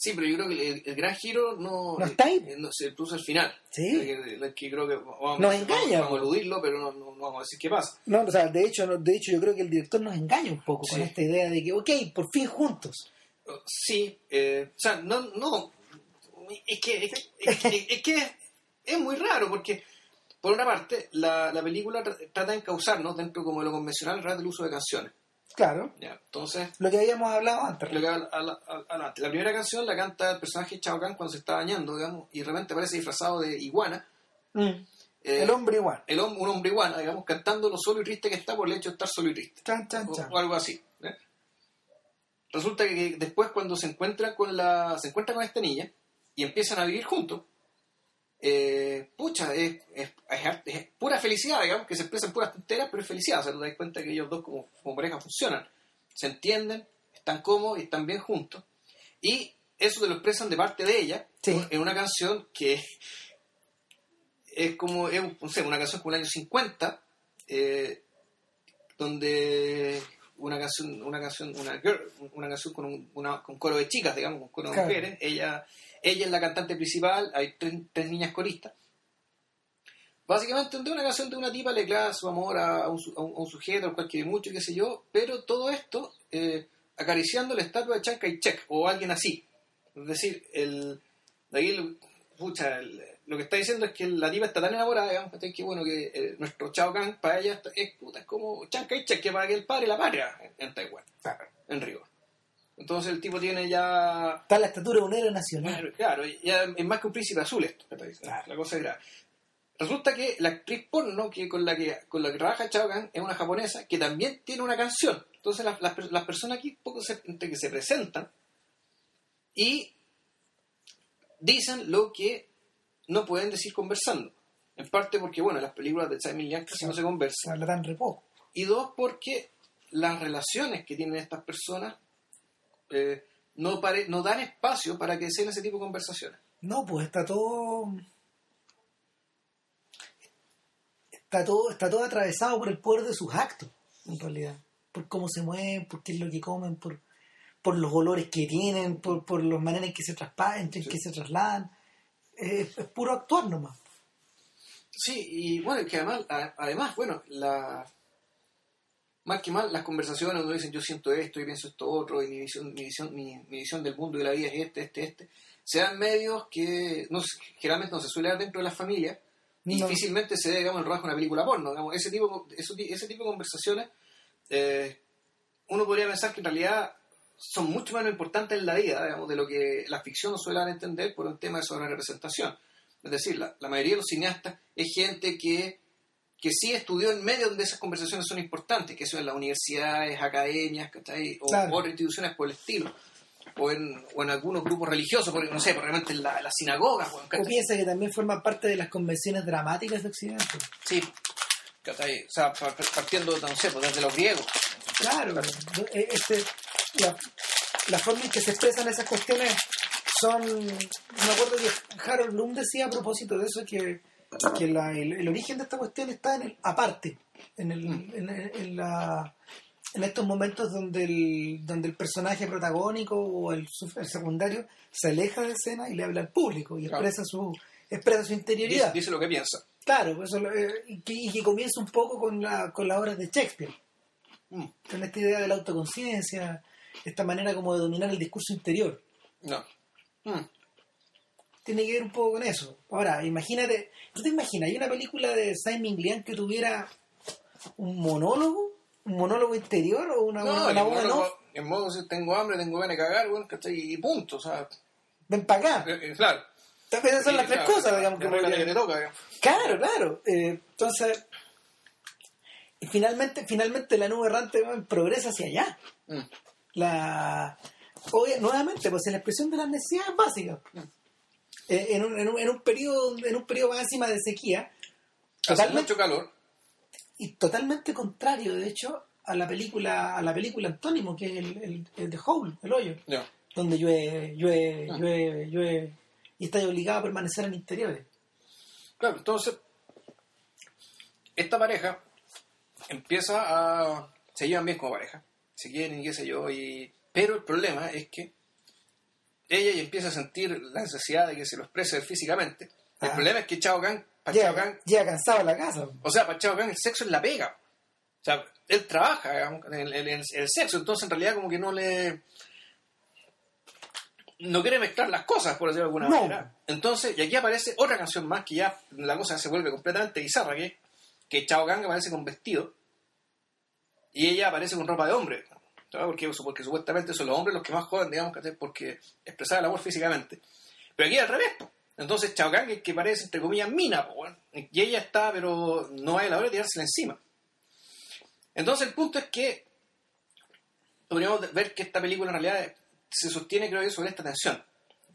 S2: Sí, pero yo creo que el, el gran giro no,
S1: No está ahí.
S2: eh, no, se produce al final.
S1: Sí.
S2: Que, que creo que vamos,
S1: Nos engaña,
S2: Vamos, a eludirlo, pero no, no- no vamos a decir qué pasa.
S1: No, o sea, de hecho, de hecho yo creo que el director nos engaña un poco con
S2: Sí.
S1: esta idea de que, ok, por fin juntos.
S2: Sí, eh, o sea, no, no, es que es, es que- es que es muy raro porque, por una parte, la, la película tra- trata de encauzarnos dentro como de lo convencional alrededor del uso de canciones.
S1: Claro,
S2: ¿ya? Entonces,
S1: lo que habíamos hablado antes.
S2: lo que habla antes, la primera canción la canta el personaje Chao Kahn cuando se está bañando, digamos, y de repente aparece disfrazado de iguana.
S1: Mm.
S2: eh,
S1: el hombre igual.
S2: el un hombre iguana, digamos, cantando lo solo y triste que está por el hecho de estar solo y triste.
S1: Chan, chan,
S2: o,
S1: chan.
S2: o algo así. ¿eh? Resulta que, después cuando se encuentra con la se encuentra con esta niña y empiezan a vivir juntos, eh, pucha, es, es- es pura felicidad, digamos, que se expresan puras tonteras, pero es felicidad. O sea, te das cuenta que ellos dos como, como pareja funcionan, se entienden, están cómodos y están bien juntos. Y eso te lo expresan de parte de ella en una canción que es como, es, no sé, una canción como el año 50, eh, donde una canción, una canción, una girl, una canción con un una- con coro de chicas, digamos, con coro de
S1: Claro.
S2: mujeres. Ella, ella es la cantante principal, hay tres, tres niñas coristas. Básicamente, donde una canción de una tipa le clava su amor a, un, a un- a un sujeto, al cual quiere mucho, qué sé yo, pero todo esto eh, acariciando la estatua de Chiang Kai-shek o alguien así. Es decir, el, ahí, el- pucha, el- lo que está diciendo es que la tipa está tan enamorada, digamos, que bueno, que eh, nuestro Chao Kahn para ella está- es, puta, es como Chiang Kai-shek, que para que el padre la patria en, en Taiwán, en Río. Entonces el tipo tiene ya
S1: Está la estatura de un héroe nacional.
S2: Claro, claro, ya es más que un príncipe azul esto, la cosa es grave. Resulta que la actriz porno que con la que con la que trabaja Chao Kahn es una japonesa que también tiene una canción. Entonces las, las, per- las personas aquí poco se, entre que se presentan y dicen lo que no pueden decir conversando. En parte porque, bueno, las películas de Simon Yang casi no se
S1: Se
S2: conversan.
S1: habla tan repoco.
S2: Y dos, porque las relaciones que tienen estas personas eh, no, pare- no dan espacio para que sean ese tipo de conversaciones.
S1: No, pues está todo. Está todo, está todo atravesado por el poder de sus actos, en realidad. Por cómo se mueven, por qué es lo que comen, por, por los olores que tienen, por, por las maneras en que se traspasan, en
S2: Sí.
S1: que se trasladan. Es, es puro actuar nomás.
S2: Sí, y bueno, que además, además bueno, la, más que mal, las conversaciones donde dicen yo siento esto y pienso esto otro, y mi visión, mi visión, mi, mi visión del mundo y de la vida es este, este, este, se dan medios que no, generalmente no se suele dar dentro de las familias
S1: No.
S2: difícilmente se ve, digamos, el rodaje de una película porno. Digamos, ese, tipo, ti- ese tipo de conversaciones, eh, uno podría pensar que en realidad son mucho menos importantes en la vida, digamos, de lo que la ficción nos suele dar a entender por un tema de sobre representación. Es decir, la, la mayoría de los cineastas es gente que, que sí estudió en medio donde esas conversaciones son importantes, que eso en las universidades, academias. O
S1: Claro.
S2: otras instituciones por el estilo. O en, o en algunos grupos religiosos, porque no sé, probablemente en la, sinagogas, weón,
S1: O
S2: ¿cachai?
S1: piensa que también forma parte de las convenciones dramáticas de Occidente.
S2: Sí. O sea, pa- partiendo, no sé, pues desde los griegos.
S1: Claro, eh, este, la, la forma en que se expresan esas cuestiones son. Me acuerdo que Harold Bloom decía a propósito de eso que, que la- el, el origen de esta cuestión está en el aparte, en, el, en, en la, en estos momentos donde el, donde el personaje protagónico o el, secundario se aleja de escena y le habla al público y
S2: Claro.
S1: expresa su expresa su
S2: Dice,
S1: interioridad.
S2: dice lo que piensa.
S1: Claro, pues eso, lo- eh, y, que, y que comienza un poco con, la, con las obras de Shakespeare
S2: Mm,
S1: con esta idea de la autoconciencia, esta manera como de dominar el discurso interior.
S2: No. Mm,
S1: Tiene que ver un poco con eso. Ahora, imagínate, ¿tú te imaginas? Hay una película de Simon Lian que tuviera un monólogo, un monólogo interior o una,
S2: No,
S1: una,
S2: en modo, si tengo hambre, tengo ganas de cagar, bueno, ¿cachai? Y punto, o sea,
S1: Ven para acá.
S2: eh, eh, claro.
S1: Vez esas son las tres cosas, digamos. Que
S2: que te toca, digamos.
S1: Claro, claro. Eh, entonces, y finalmente, finalmente la nube errante bueno, progresa hacia allá.
S2: Mm,
S1: la nuevamente pues en la expresión de las necesidades básicas Eh, en, un, en, un, en un periodo en un periodo más encima de sequía
S2: Hace
S1: totalmente
S2: mucho calor.
S1: y totalmente contrario de hecho a la película a la película antónimo, que es el, el, el de Hole, el hoyo,
S2: Ya.
S1: donde llueve, llueve,
S2: Ah.
S1: llueve, llueve, y está obligado a permanecer en interiores.
S2: Claro, entonces, esta pareja empieza a. se llevan bien como pareja, se quieren y qué sé yo, y, pero el problema es que ella ya empieza a sentir la necesidad de que se lo exprese físicamente. El
S1: Ah.
S2: problema es que Chao Kahn, para Chao Kahn,
S1: llega cansado a la casa.
S2: o sea, para Chao Kahn el sexo es la pega. O sea, él trabaja digamos, en el, en el- sexo, entonces en realidad como que no le... No quiere mezclar las cosas, por decirlo de alguna
S1: No.
S2: manera. Entonces, y aquí aparece otra canción más que ya la cosa se vuelve completamente bizarra, que, que Chao Kahn aparece con vestido y ella aparece con ropa de hombre. Porque, supuestamente son los hombres los que más joden, digamos, porque expresar el amor físicamente. Pero aquí al revés. po. Entonces Chao Kahn es que parece, entre comillas, mina, po, y ella está, pero no hay la hora de tirársela encima. Entonces el punto es que podríamos ver que esta película en realidad se sostiene, creo yo, sobre esta tensión.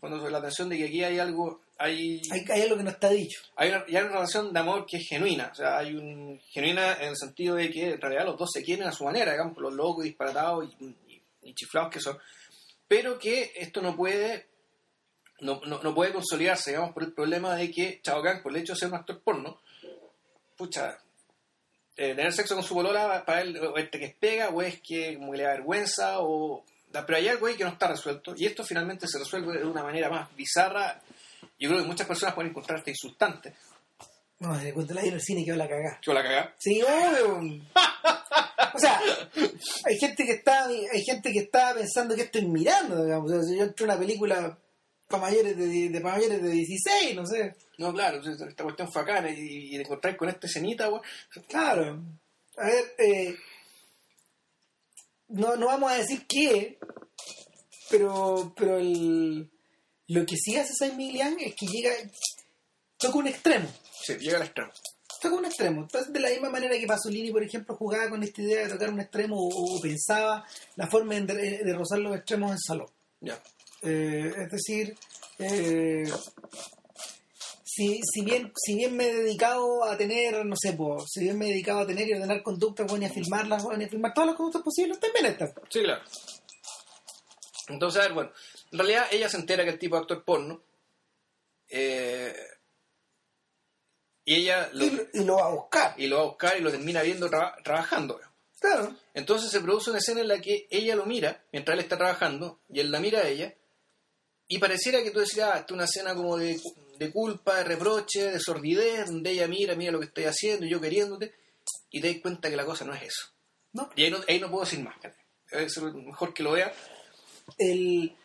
S2: Sobre la tensión de que aquí hay algo, hay,
S1: Hay, hay algo que no está dicho.
S2: hay una, y hay una relación de amor que es genuina. O sea, hay un genuina en el sentido de que en realidad los dos se quieren a su manera, digamos, los locos, disparatados y, y- y chiflados que son. Pero que esto no puede no, no, no puede consolidarse, digamos, por el problema de que Chao Kahn, por el hecho de ser un actor porno, pucha, eh, tener sexo con su polola para él, o este que es pega, o es que como que le da vergüenza, o... Pero hay algo ahí que no está resuelto, y esto finalmente se resuelve de una manera más bizarra. Yo creo que muchas personas pueden encontrar hasta insultante.
S1: No, de cuando la vi en el cine quedó la cagada.
S2: Yo la cagá.
S1: Sí, obvio. O sea, hay gente que está, hay gente que está pensando que estoy mirando, digamos. O sea, si yo entro una película para mayores de, de, pa' mayores de 16, no sé.
S2: No, claro, esta cuestión fue acá y, y encontrar con esta escenita, weón.
S1: Claro. A ver, eh, no, no vamos a decir qué, pero, pero el, lo que sí hace Saint Milian es que llega, toca un extremo.
S2: Sí, llega al extremo.
S1: toca un extremo. Entonces, de la misma manera que Pasolini, por ejemplo, jugaba con esta idea de tocar un extremo o, o pensaba la forma de, de rozar los extremos en salón.
S2: Ya.
S1: Eh, es decir, eh, si, si, bien, si bien me he dedicado a tener, no sé, po, si bien me he dedicado a tener y ordenar conductas, bueno, y a filmarlas, bueno, y a filmar todas las conductas posibles, también estas.
S2: Sí, claro. Entonces, a ver, bueno, en realidad ella se entera que el tipo es actor porno. eh, y ella lo,
S1: Y, lo- y lo va a buscar.
S2: y lo va a buscar y lo termina viendo traba- trabajando.
S1: Claro.
S2: Entonces se produce una escena en la que ella lo mira mientras él está trabajando y él la mira a ella y pareciera que tú decías, ah, esta es una escena como de, de culpa, de reproche, de sordidez, donde ella mira, mira lo que estoy haciendo y yo queriéndote y te das cuenta que la cosa no es eso.
S1: ¿no?
S2: Y ahí no, ahí no puedo decir más. Es mejor que lo vea.
S1: el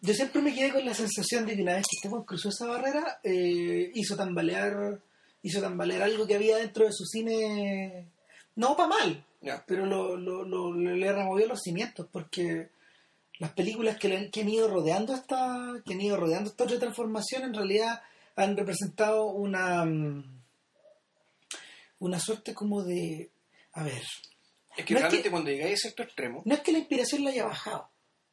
S1: yo siempre me quedé con la sensación de que una vez que este weón cruzó esa barrera eh, hizo tambalear hizo tambalear algo que había dentro de su cine no para mal pero lo, lo- lo- le removió los cimientos porque las películas que, le- que han ido rodeando esta que han ido rodeando esta otra transformación en realidad han representado una mm, una suerte como de a ver
S2: Es que
S1: No es
S2: realmente
S1: que-
S2: cuando llegáis a cierto extremo,
S1: no es que la inspiración la haya bajado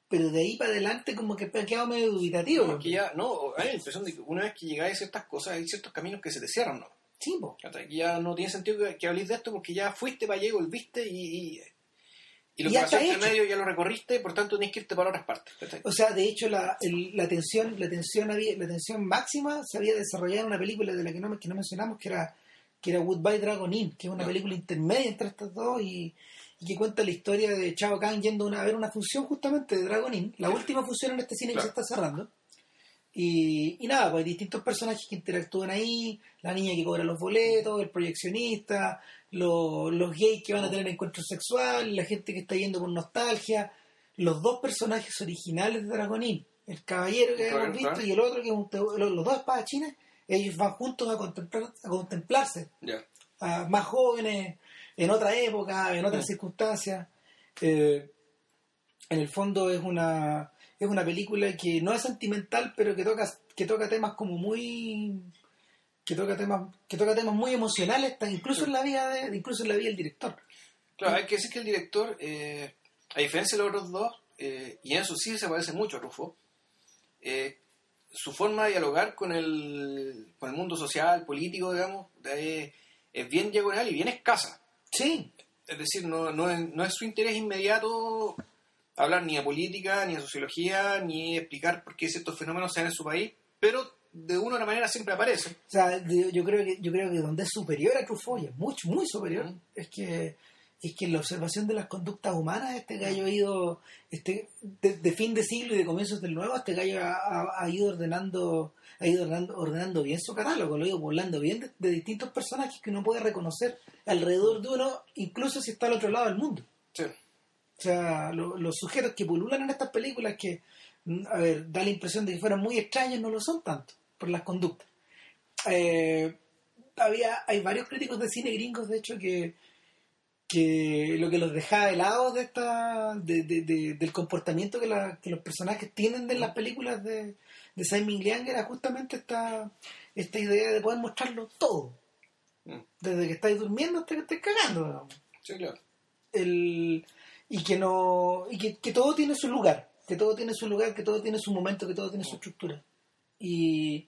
S1: pero de ahí para adelante como que ha quedado medio dubitativo
S2: no, que ya, no, hay la impresión de que una vez que llegáis a ciertas cosas, hay ciertos caminos que se te cierran, ¿no?
S1: Sí, po.
S2: Hasta que ya no tiene sentido que, que habléis de esto porque ya fuiste para allá, volviste y, y, y lo que
S1: ya
S2: pasó
S1: está
S2: entre
S1: hecho.
S2: medio ya lo recorriste, por tanto tienes que irte para otras partes.
S1: O sea, de hecho, la, el- la tensión, la tensión había, la tensión máxima se había desarrollado en una película de la que no, que no mencionamos, que era, que era Goodbye Dragon Inn, que es una película intermedia entre estas dos y, y que cuenta la historia de Chao Kahn yendo una- a ver una función justamente de Dragon Inn, la última función en este cine
S2: Claro.
S1: que se está cerrando. Y, y nada, pues hay distintos personajes que interactúan ahí, la niña que cobra los boletos, el proyeccionista, lo- los gays que van a tener encuentros sexuales, la gente que está yendo por nostalgia, los dos personajes originales de Dragonín, el caballero que
S2: caballero,
S1: visto y el otro que es un los, los dos espadachines, ellos van juntos a, contemplar, a contemplarse, a más jóvenes, en otra época, en otras circunstancias. Eh, en el fondo es una es una película que no es sentimental, pero que toca que toca temas como muy que toca temas que toca temas muy emocionales, incluso en la vida de, incluso en la vida del director.
S2: Claro, hay que decir que el director, eh, a diferencia de los otros dos, eh, y en eso sí se parece mucho a Rufo, eh, su forma de dialogar con el, con el mundo social, político, digamos, es bien diagonal y bien escasa.
S1: Sí,
S2: Es decir, no, no, es, no es su interés inmediato hablar ni de política, ni de sociología, ni explicar por qué ciertos fenómenos se dan en su país, pero de una u otra manera siempre aparece.
S1: O sea, yo creo que yo creo que donde es superior a Truffaut, es mucho, muy superior,
S2: Mm.
S1: es que es que en la observación de las conductas humanas este gallo ha ido, este, de, de fin de siglo y de comienzos del nuevo, este gallo ha, ha- ha ido ordenando, ha ido ordenando, ordenando bien su catálogo, lo ha ido poblando bien de, de distintos personajes que uno puede reconocer alrededor de uno, incluso si está al otro lado del mundo.
S2: Sí.
S1: O sea, lo- los sujetos que pululan en estas películas que, mm, a ver, da la impresión de que fueran muy extraños, no lo son tanto, por las conductas. Eh, había, hay varios críticos de cine gringos, de hecho, que, que lo que los dejaba helados de esta, de, de- de- del comportamiento que, la- que los personajes tienen de las películas de, de Simon Liang era justamente esta, esta idea de poder mostrarlo todo.
S2: Mm.
S1: Desde que estáis durmiendo hasta que estáis cagando. digamos
S2: Sí, claro.
S1: el y que no y que, que todo tiene su lugar que todo tiene su lugar que todo tiene su momento que todo tiene su estructura y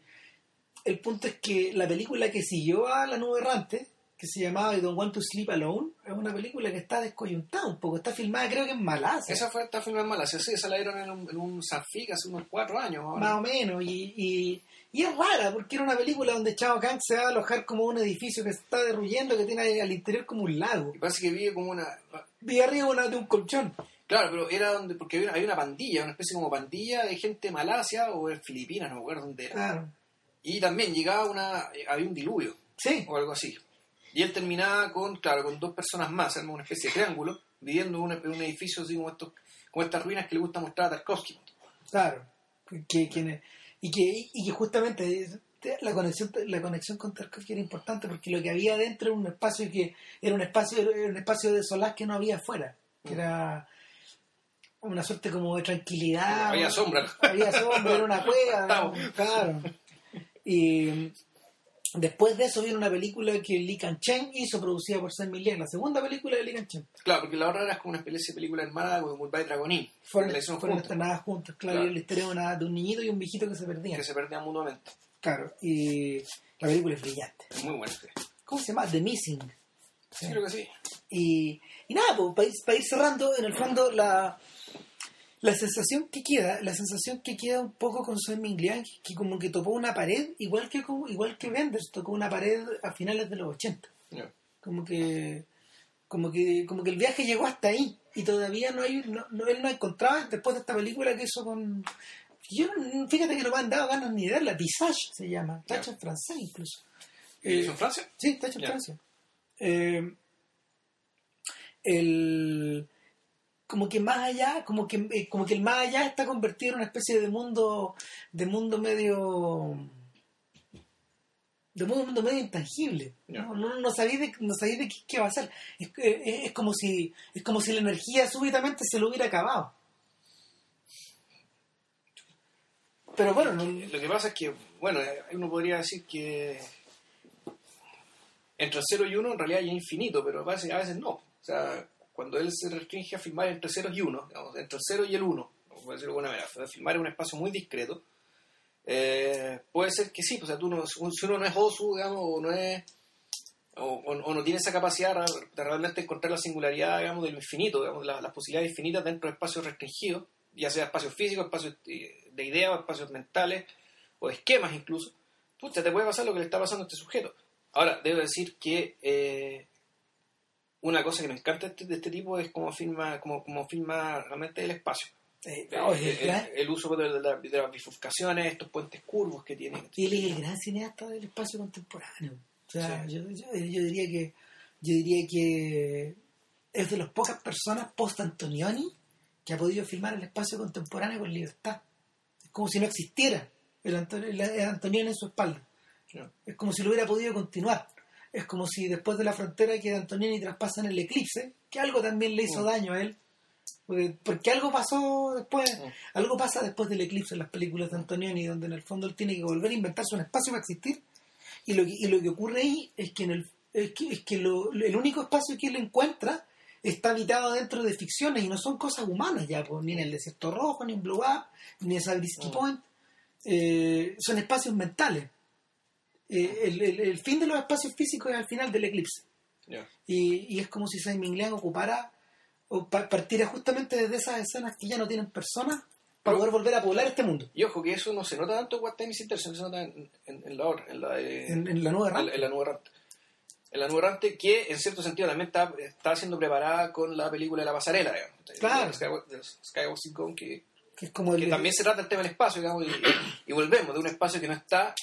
S1: el punto es que la película que siguió a la nube errante que se llamaba I Don't Want to Sleep Alone es una película que está descoyuntada un poco está filmada creo que en Malasia
S2: Esa fue esta filmada en Malasia, sí, esa la dieron en un, en un Sanfic hace unos cuatro años. ahora.
S1: más o menos y, y, y es rara porque era una película donde Chao Kang se va a alojar como un edificio que se está derruyendo que tiene al interior como un lago
S2: Y parece que vive como una...
S1: y arriba una de un colchón
S2: Claro, pero era donde... Porque había una, había una pandilla, una especie como pandilla de gente de Malasia o en Filipinas, no me acuerdo dónde era.
S1: claro
S2: Y también llegaba una... Había un diluvio
S1: sí
S2: o algo así. Y él terminaba con, claro, con dos personas más, armaba una especie de triángulo, viviendo en un, un edificio así como, estos, como estas ruinas que le gusta mostrar a Tarkovsky.
S1: Claro, que, que- y, que, y que justamente la conexión la conexión con Tarkovsky era importante porque lo que había dentro era un espacio que era un espacio era un espacio de solaz que no había afuera, que era una suerte como de tranquilidad.
S2: Había sombra.
S1: Había sombra, era una [LAUGHS] cueva, claro. Y después de eso viene una película que Lee Kang-chen hizo, producida por Sam Millian, la segunda película de Lee Kang-chen.
S2: Claro, porque la otra era como una especie de película hermana con Goodbye Dragonin.
S1: Fueron,
S2: La
S1: fueron estrenadas juntas, claro,
S2: Claro.
S1: y la historia de, una- de un niñito y un viejito que se perdían.
S2: que se perdían mutuamente.
S1: Claro, y la película es brillante.
S2: Muy buena.
S1: ¿Cómo se llama? The Missing.
S2: Sí, creo que sí.
S1: Y, y nada, pues, para, ir, para ir cerrando, en el fondo, la, la sensación que queda, la sensación que queda un poco con Sun Ming Liang, que como que topó una pared, igual que como- igual que Benders, tocó una pared a finales de los 80.
S2: Ya.
S1: Como que como que como que el viaje llegó hasta ahí y todavía no hay no, no- él no encontraba después de esta película que hizo con yo fíjate que no me han dado ganas ni de verla Visage se llama
S2: Ya.
S1: tacha en francés incluso
S2: ¿Y
S1: Eh,
S2: en Francia?
S1: Sí, está hecho en. Francia. Eh, el, como que más allá, como que, eh, como que el más allá está convertido en una especie de mundo, de mundo medio, de mundo, mundo medio intangible. No, no, no sabéis de, no sabéis de qué, qué va a ser. Es, eh, es como si, es como si la energía súbitamente se lo hubiera acabado. Pero bueno, no-
S2: Lo que pasa es que, bueno, eh, uno podría decir que entre el 0 y 1 en realidad ya es infinito, pero a veces, a veces no. O sea, cuando él se restringe a filmar entre 0 y 1, digamos, entre el 0 y el 1, por decirlo de alguna manera, filmar en un espacio muy discreto, eh, puede ser que sí, o sea, tú no, si uno no es Osu, digamos, o no es... O, o- no tiene esa capacidad de realmente encontrar la singularidad, digamos, de lo infinito, digamos, la- las posibilidades infinitas dentro de espacios restringidos, ya sea espacios físicos, espacios eh, de ideas, espacios mentales, o esquemas incluso, pucha, te puede pasar lo que le está pasando a este sujeto. Ahora, debo decir que eh, una cosa que me encanta de este, de este tipo es cómo filma, cómo, cómo filma realmente el espacio.
S1: eh,
S2: Eh,
S1: no, es
S2: el,
S1: el gran-
S2: el uso de, la- de las bifurcaciones, estos puentes curvos que tiene.
S1: Y él es el gran cineasta del espacio contemporáneo. O sea,
S2: Sí.
S1: yo, yo- yo diría que yo diría que es de las pocas personas post Antonioni que ha podido filmar el espacio contemporáneo con libertad. Es como si no existiera el, Anto- el- el Antonioni en su espalda.
S2: ¿no?
S1: Es como si lo hubiera podido continuar. Es como si después de la frontera que Antonioni traspasa en el eclipse, que algo también le hizo
S2: Mm.
S1: daño a él. Porque, porque algo pasó después,
S2: Mm.
S1: algo pasa después del eclipse en las películas de Antonioni, donde en el fondo él tiene que volver a inventarse un espacio para existir. Y lo que, y lo que ocurre ahí es que, en el, es que, es que lo- el único espacio que él encuentra está habitado dentro de ficciones y no son cosas humanas ya, pues, ni en el Desierto Rojo, ni en Blue Up, ni en Sabrisky
S2: Mm.
S1: Point. Eh, son espacios mentales. Eh, el, el- el fin de los espacios físicos es al final del eclipse.
S2: Ya.
S1: Y, y es como si Saint Minglen ocupara o pa- partiera justamente desde esas escenas que ya no tienen personas para poder volver a poblar este mundo.
S2: Y ojo, que eso no se nota tanto en What Time is Eternal, se nota en, en- en la otra, en la de...
S1: En, en la nueva
S2: la- en la nueva errante. En la nueva errante que en cierto sentido también está, está siendo preparada con la película de la pasarela, digamos.
S1: Claro.
S2: De Skywalk, de Skywalk Gone, que,
S1: Que es como el.
S2: que también se trata el tema del espacio, digamos, y, y volvemos de un espacio que no está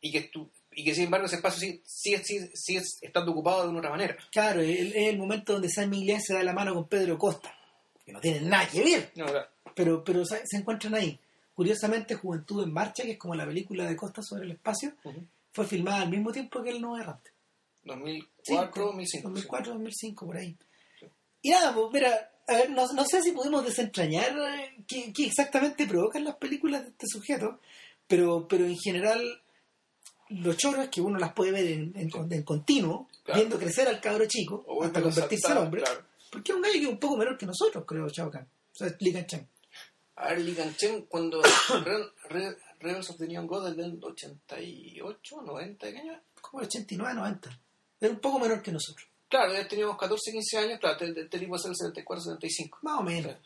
S2: y que, tú, y que sin embargo ese espacio sigue, sigue, sigue- sigue estando ocupado de una otra manera.
S1: Claro, es el, momento donde Saint Minglen se da la mano con Pedro Costa. Que no tienen nada que ver.
S2: No, claro.
S1: pero, pero se, se encuentran ahí. Curiosamente, Juventud en Marcha, que es como la película de Costa sobre el espacio, fue filmada al mismo tiempo que el Nuevo Errante.
S2: 2004, 2005.
S1: 2004, 2005, por ahí. Y nada, pues mira, a ver, no, no sé si pudimos desentrañar eh, qué, qué exactamente provocan las películas de este sujeto, pero, pero en general lo choro es que uno las puede ver en, en, en continuo,
S2: Claro.
S1: viendo crecer al cabro chico
S2: O
S1: hasta convertirse en
S2: saltar,
S1: hombre,
S2: claro.
S1: porque es un gallo que es un poco menor que nosotros, creo, Chao Kahn. O sea, Kan Chang.
S2: A ver, Lee Kan-chen, cuando [COUGHS] Re- Re- Rebels of the Neon God del 88, 90, ¿qué año?
S1: como el 89, 90. Era un poco menor que nosotros,
S2: Claro, ya teníamos 14, 15 años, claro, este, este tipo es el 74, 75.
S1: más o menos.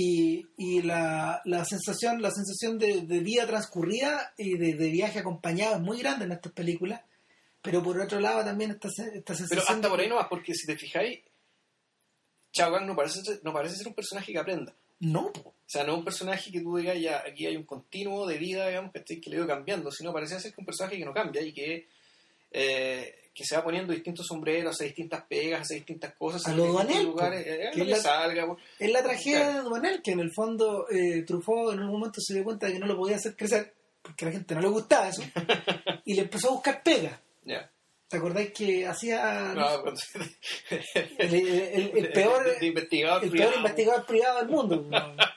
S1: Y, y la, la sensación, la sensación de, de vida transcurrida y de, de viaje acompañado es muy grande en estas películas. Pero por otro lado también esta, esta sensación...
S2: Pero hasta por ahí nomás, porque si te fijáis, Chao Kahn no parece, ser- no parece ser un personaje que aprenda.
S1: No, po.
S2: O sea, no es un personaje que tú digas, ya aquí hay un continuo de vida, digamos, que, que le ido cambiando, sino parece ser que un personaje que no cambia y que, eh, que se va poniendo distintos sombreros, hace distintas pegas, hace distintas cosas,
S1: A lo
S2: distintos
S1: Duanel, po,
S2: lugares, eh,
S1: que
S2: lo
S1: es
S2: que
S1: la-
S2: salga, po.
S1: es la tragedia
S2: Claro.
S1: de Duanel, que en el fondo eh, Truffaut en un momento se dio cuenta de que no lo podía hacer crecer, porque a la gente no le gustaba eso, [LAUGHS] y le empezó a buscar pega.
S2: Ya.
S1: ¿Te acordáis que hacía
S2: No, cuando-
S1: el, el- el [LAUGHS] peor...
S2: investigador
S1: el
S2: privado.
S1: peor investigador privado del mundo. [LAUGHS]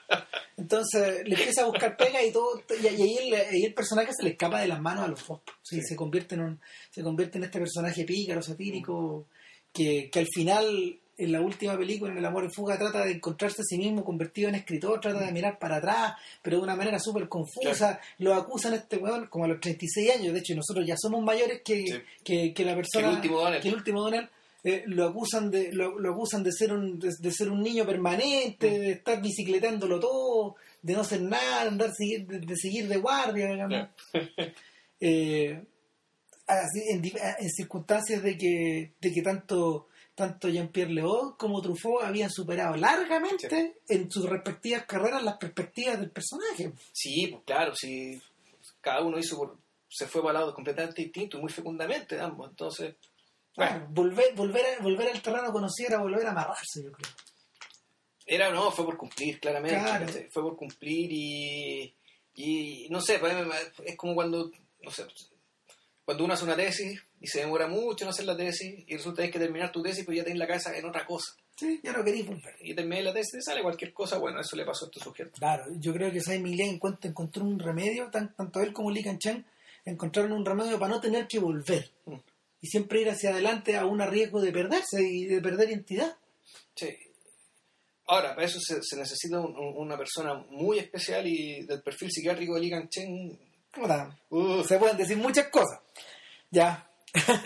S1: Entonces le empieza a buscar pega y todo, y, ahí, el, ahí el personaje se le escapa de las manos a los dos. Sí,
S2: Sí.
S1: Se convierte en un, se convierte en este personaje pícaro, satírico, que, que al final, en la última película, en El amor en fuga, trata de encontrarse a sí mismo convertido en escritor, trata de mirar para atrás, pero de una manera súper confusa. Lo acusan a este weón como a los 36 años, de hecho, y nosotros ya somos mayores que,
S2: Sí.
S1: que, que la persona
S2: Que el último Donald.
S1: que el último Donald, eh, lo acusan de lo, lo acusan de ser un de, de ser un niño permanente
S2: Mm.
S1: de estar bicicletándolo todo de no hacer nada de andar seguir- de, de seguir de guardia digamos [LAUGHS] Eh, así, en, di- en circunstancias de que de que tanto tanto Jean-Pierre Léaud como Truffaut habían superado largamente en sus respectivas carreras las perspectivas del personaje
S2: Sí, pues claro, sí. Cada uno hizo por- se fue para lados completamente distintos y muy fecundamente ambos. Entonces, bueno,
S1: Claro, volver volver a- volver al terreno conocido era volver a amarrarse yo creo
S2: era no, fue por cumplir, claramente. Fue por cumplir y, y no sé, para mí me- es como cuando, no sé, cuando uno hace una tesis y se demora mucho en hacer la tesis y resulta que hay que terminar tu tesis, pero ya tenés la cabeza en otra cosa.
S1: sí ya no queréis volver
S2: Y terminé la tesis y sale cualquier cosa, bueno, eso le pasó a este sujeto.
S1: Claro, yo creo que Miguel encuentra, encontró un remedio, tan- tanto él como Lee Kan-chang encontraron un remedio para no tener que volver
S2: Mm.
S1: Y siempre ir hacia adelante a un riesgo de perderse y de perder identidad.
S2: Sí. Ahora, para eso se, se necesita un- un- una persona muy especial y del perfil psiquiátrico de.
S1: ¿Cómo está?
S2: Uh,
S1: Se pueden decir muchas cosas. Ya,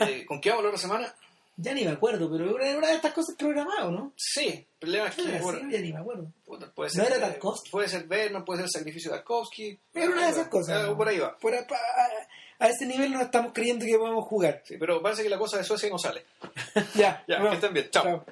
S2: eh, ¿Con qué vamos la otra semana?
S1: ya ni me acuerdo, pero era una de estas cosas programadas, ¿no?
S2: Sí, el problema es que
S1: Era
S2: bueno,
S1: así, ya ni me acuerdo.
S2: puta, puede
S1: ¿No
S2: ser,
S1: era
S2: eh,
S1: Tarkovsky?
S2: Puede ser Vernon, puede ser el sacrificio de Tarkovsky.
S1: Era una de esas cosas.
S2: Eh,
S1: ¿no?
S2: por ahí va.
S1: Por a, a- a ese nivel no estamos creyendo que podemos jugar.
S2: Sí, pero parece que la cosa de Suecia no sale.
S1: ya, [LAUGHS]
S2: Ya,
S1: bueno,
S2: que estén bien. Chao.
S1: chao.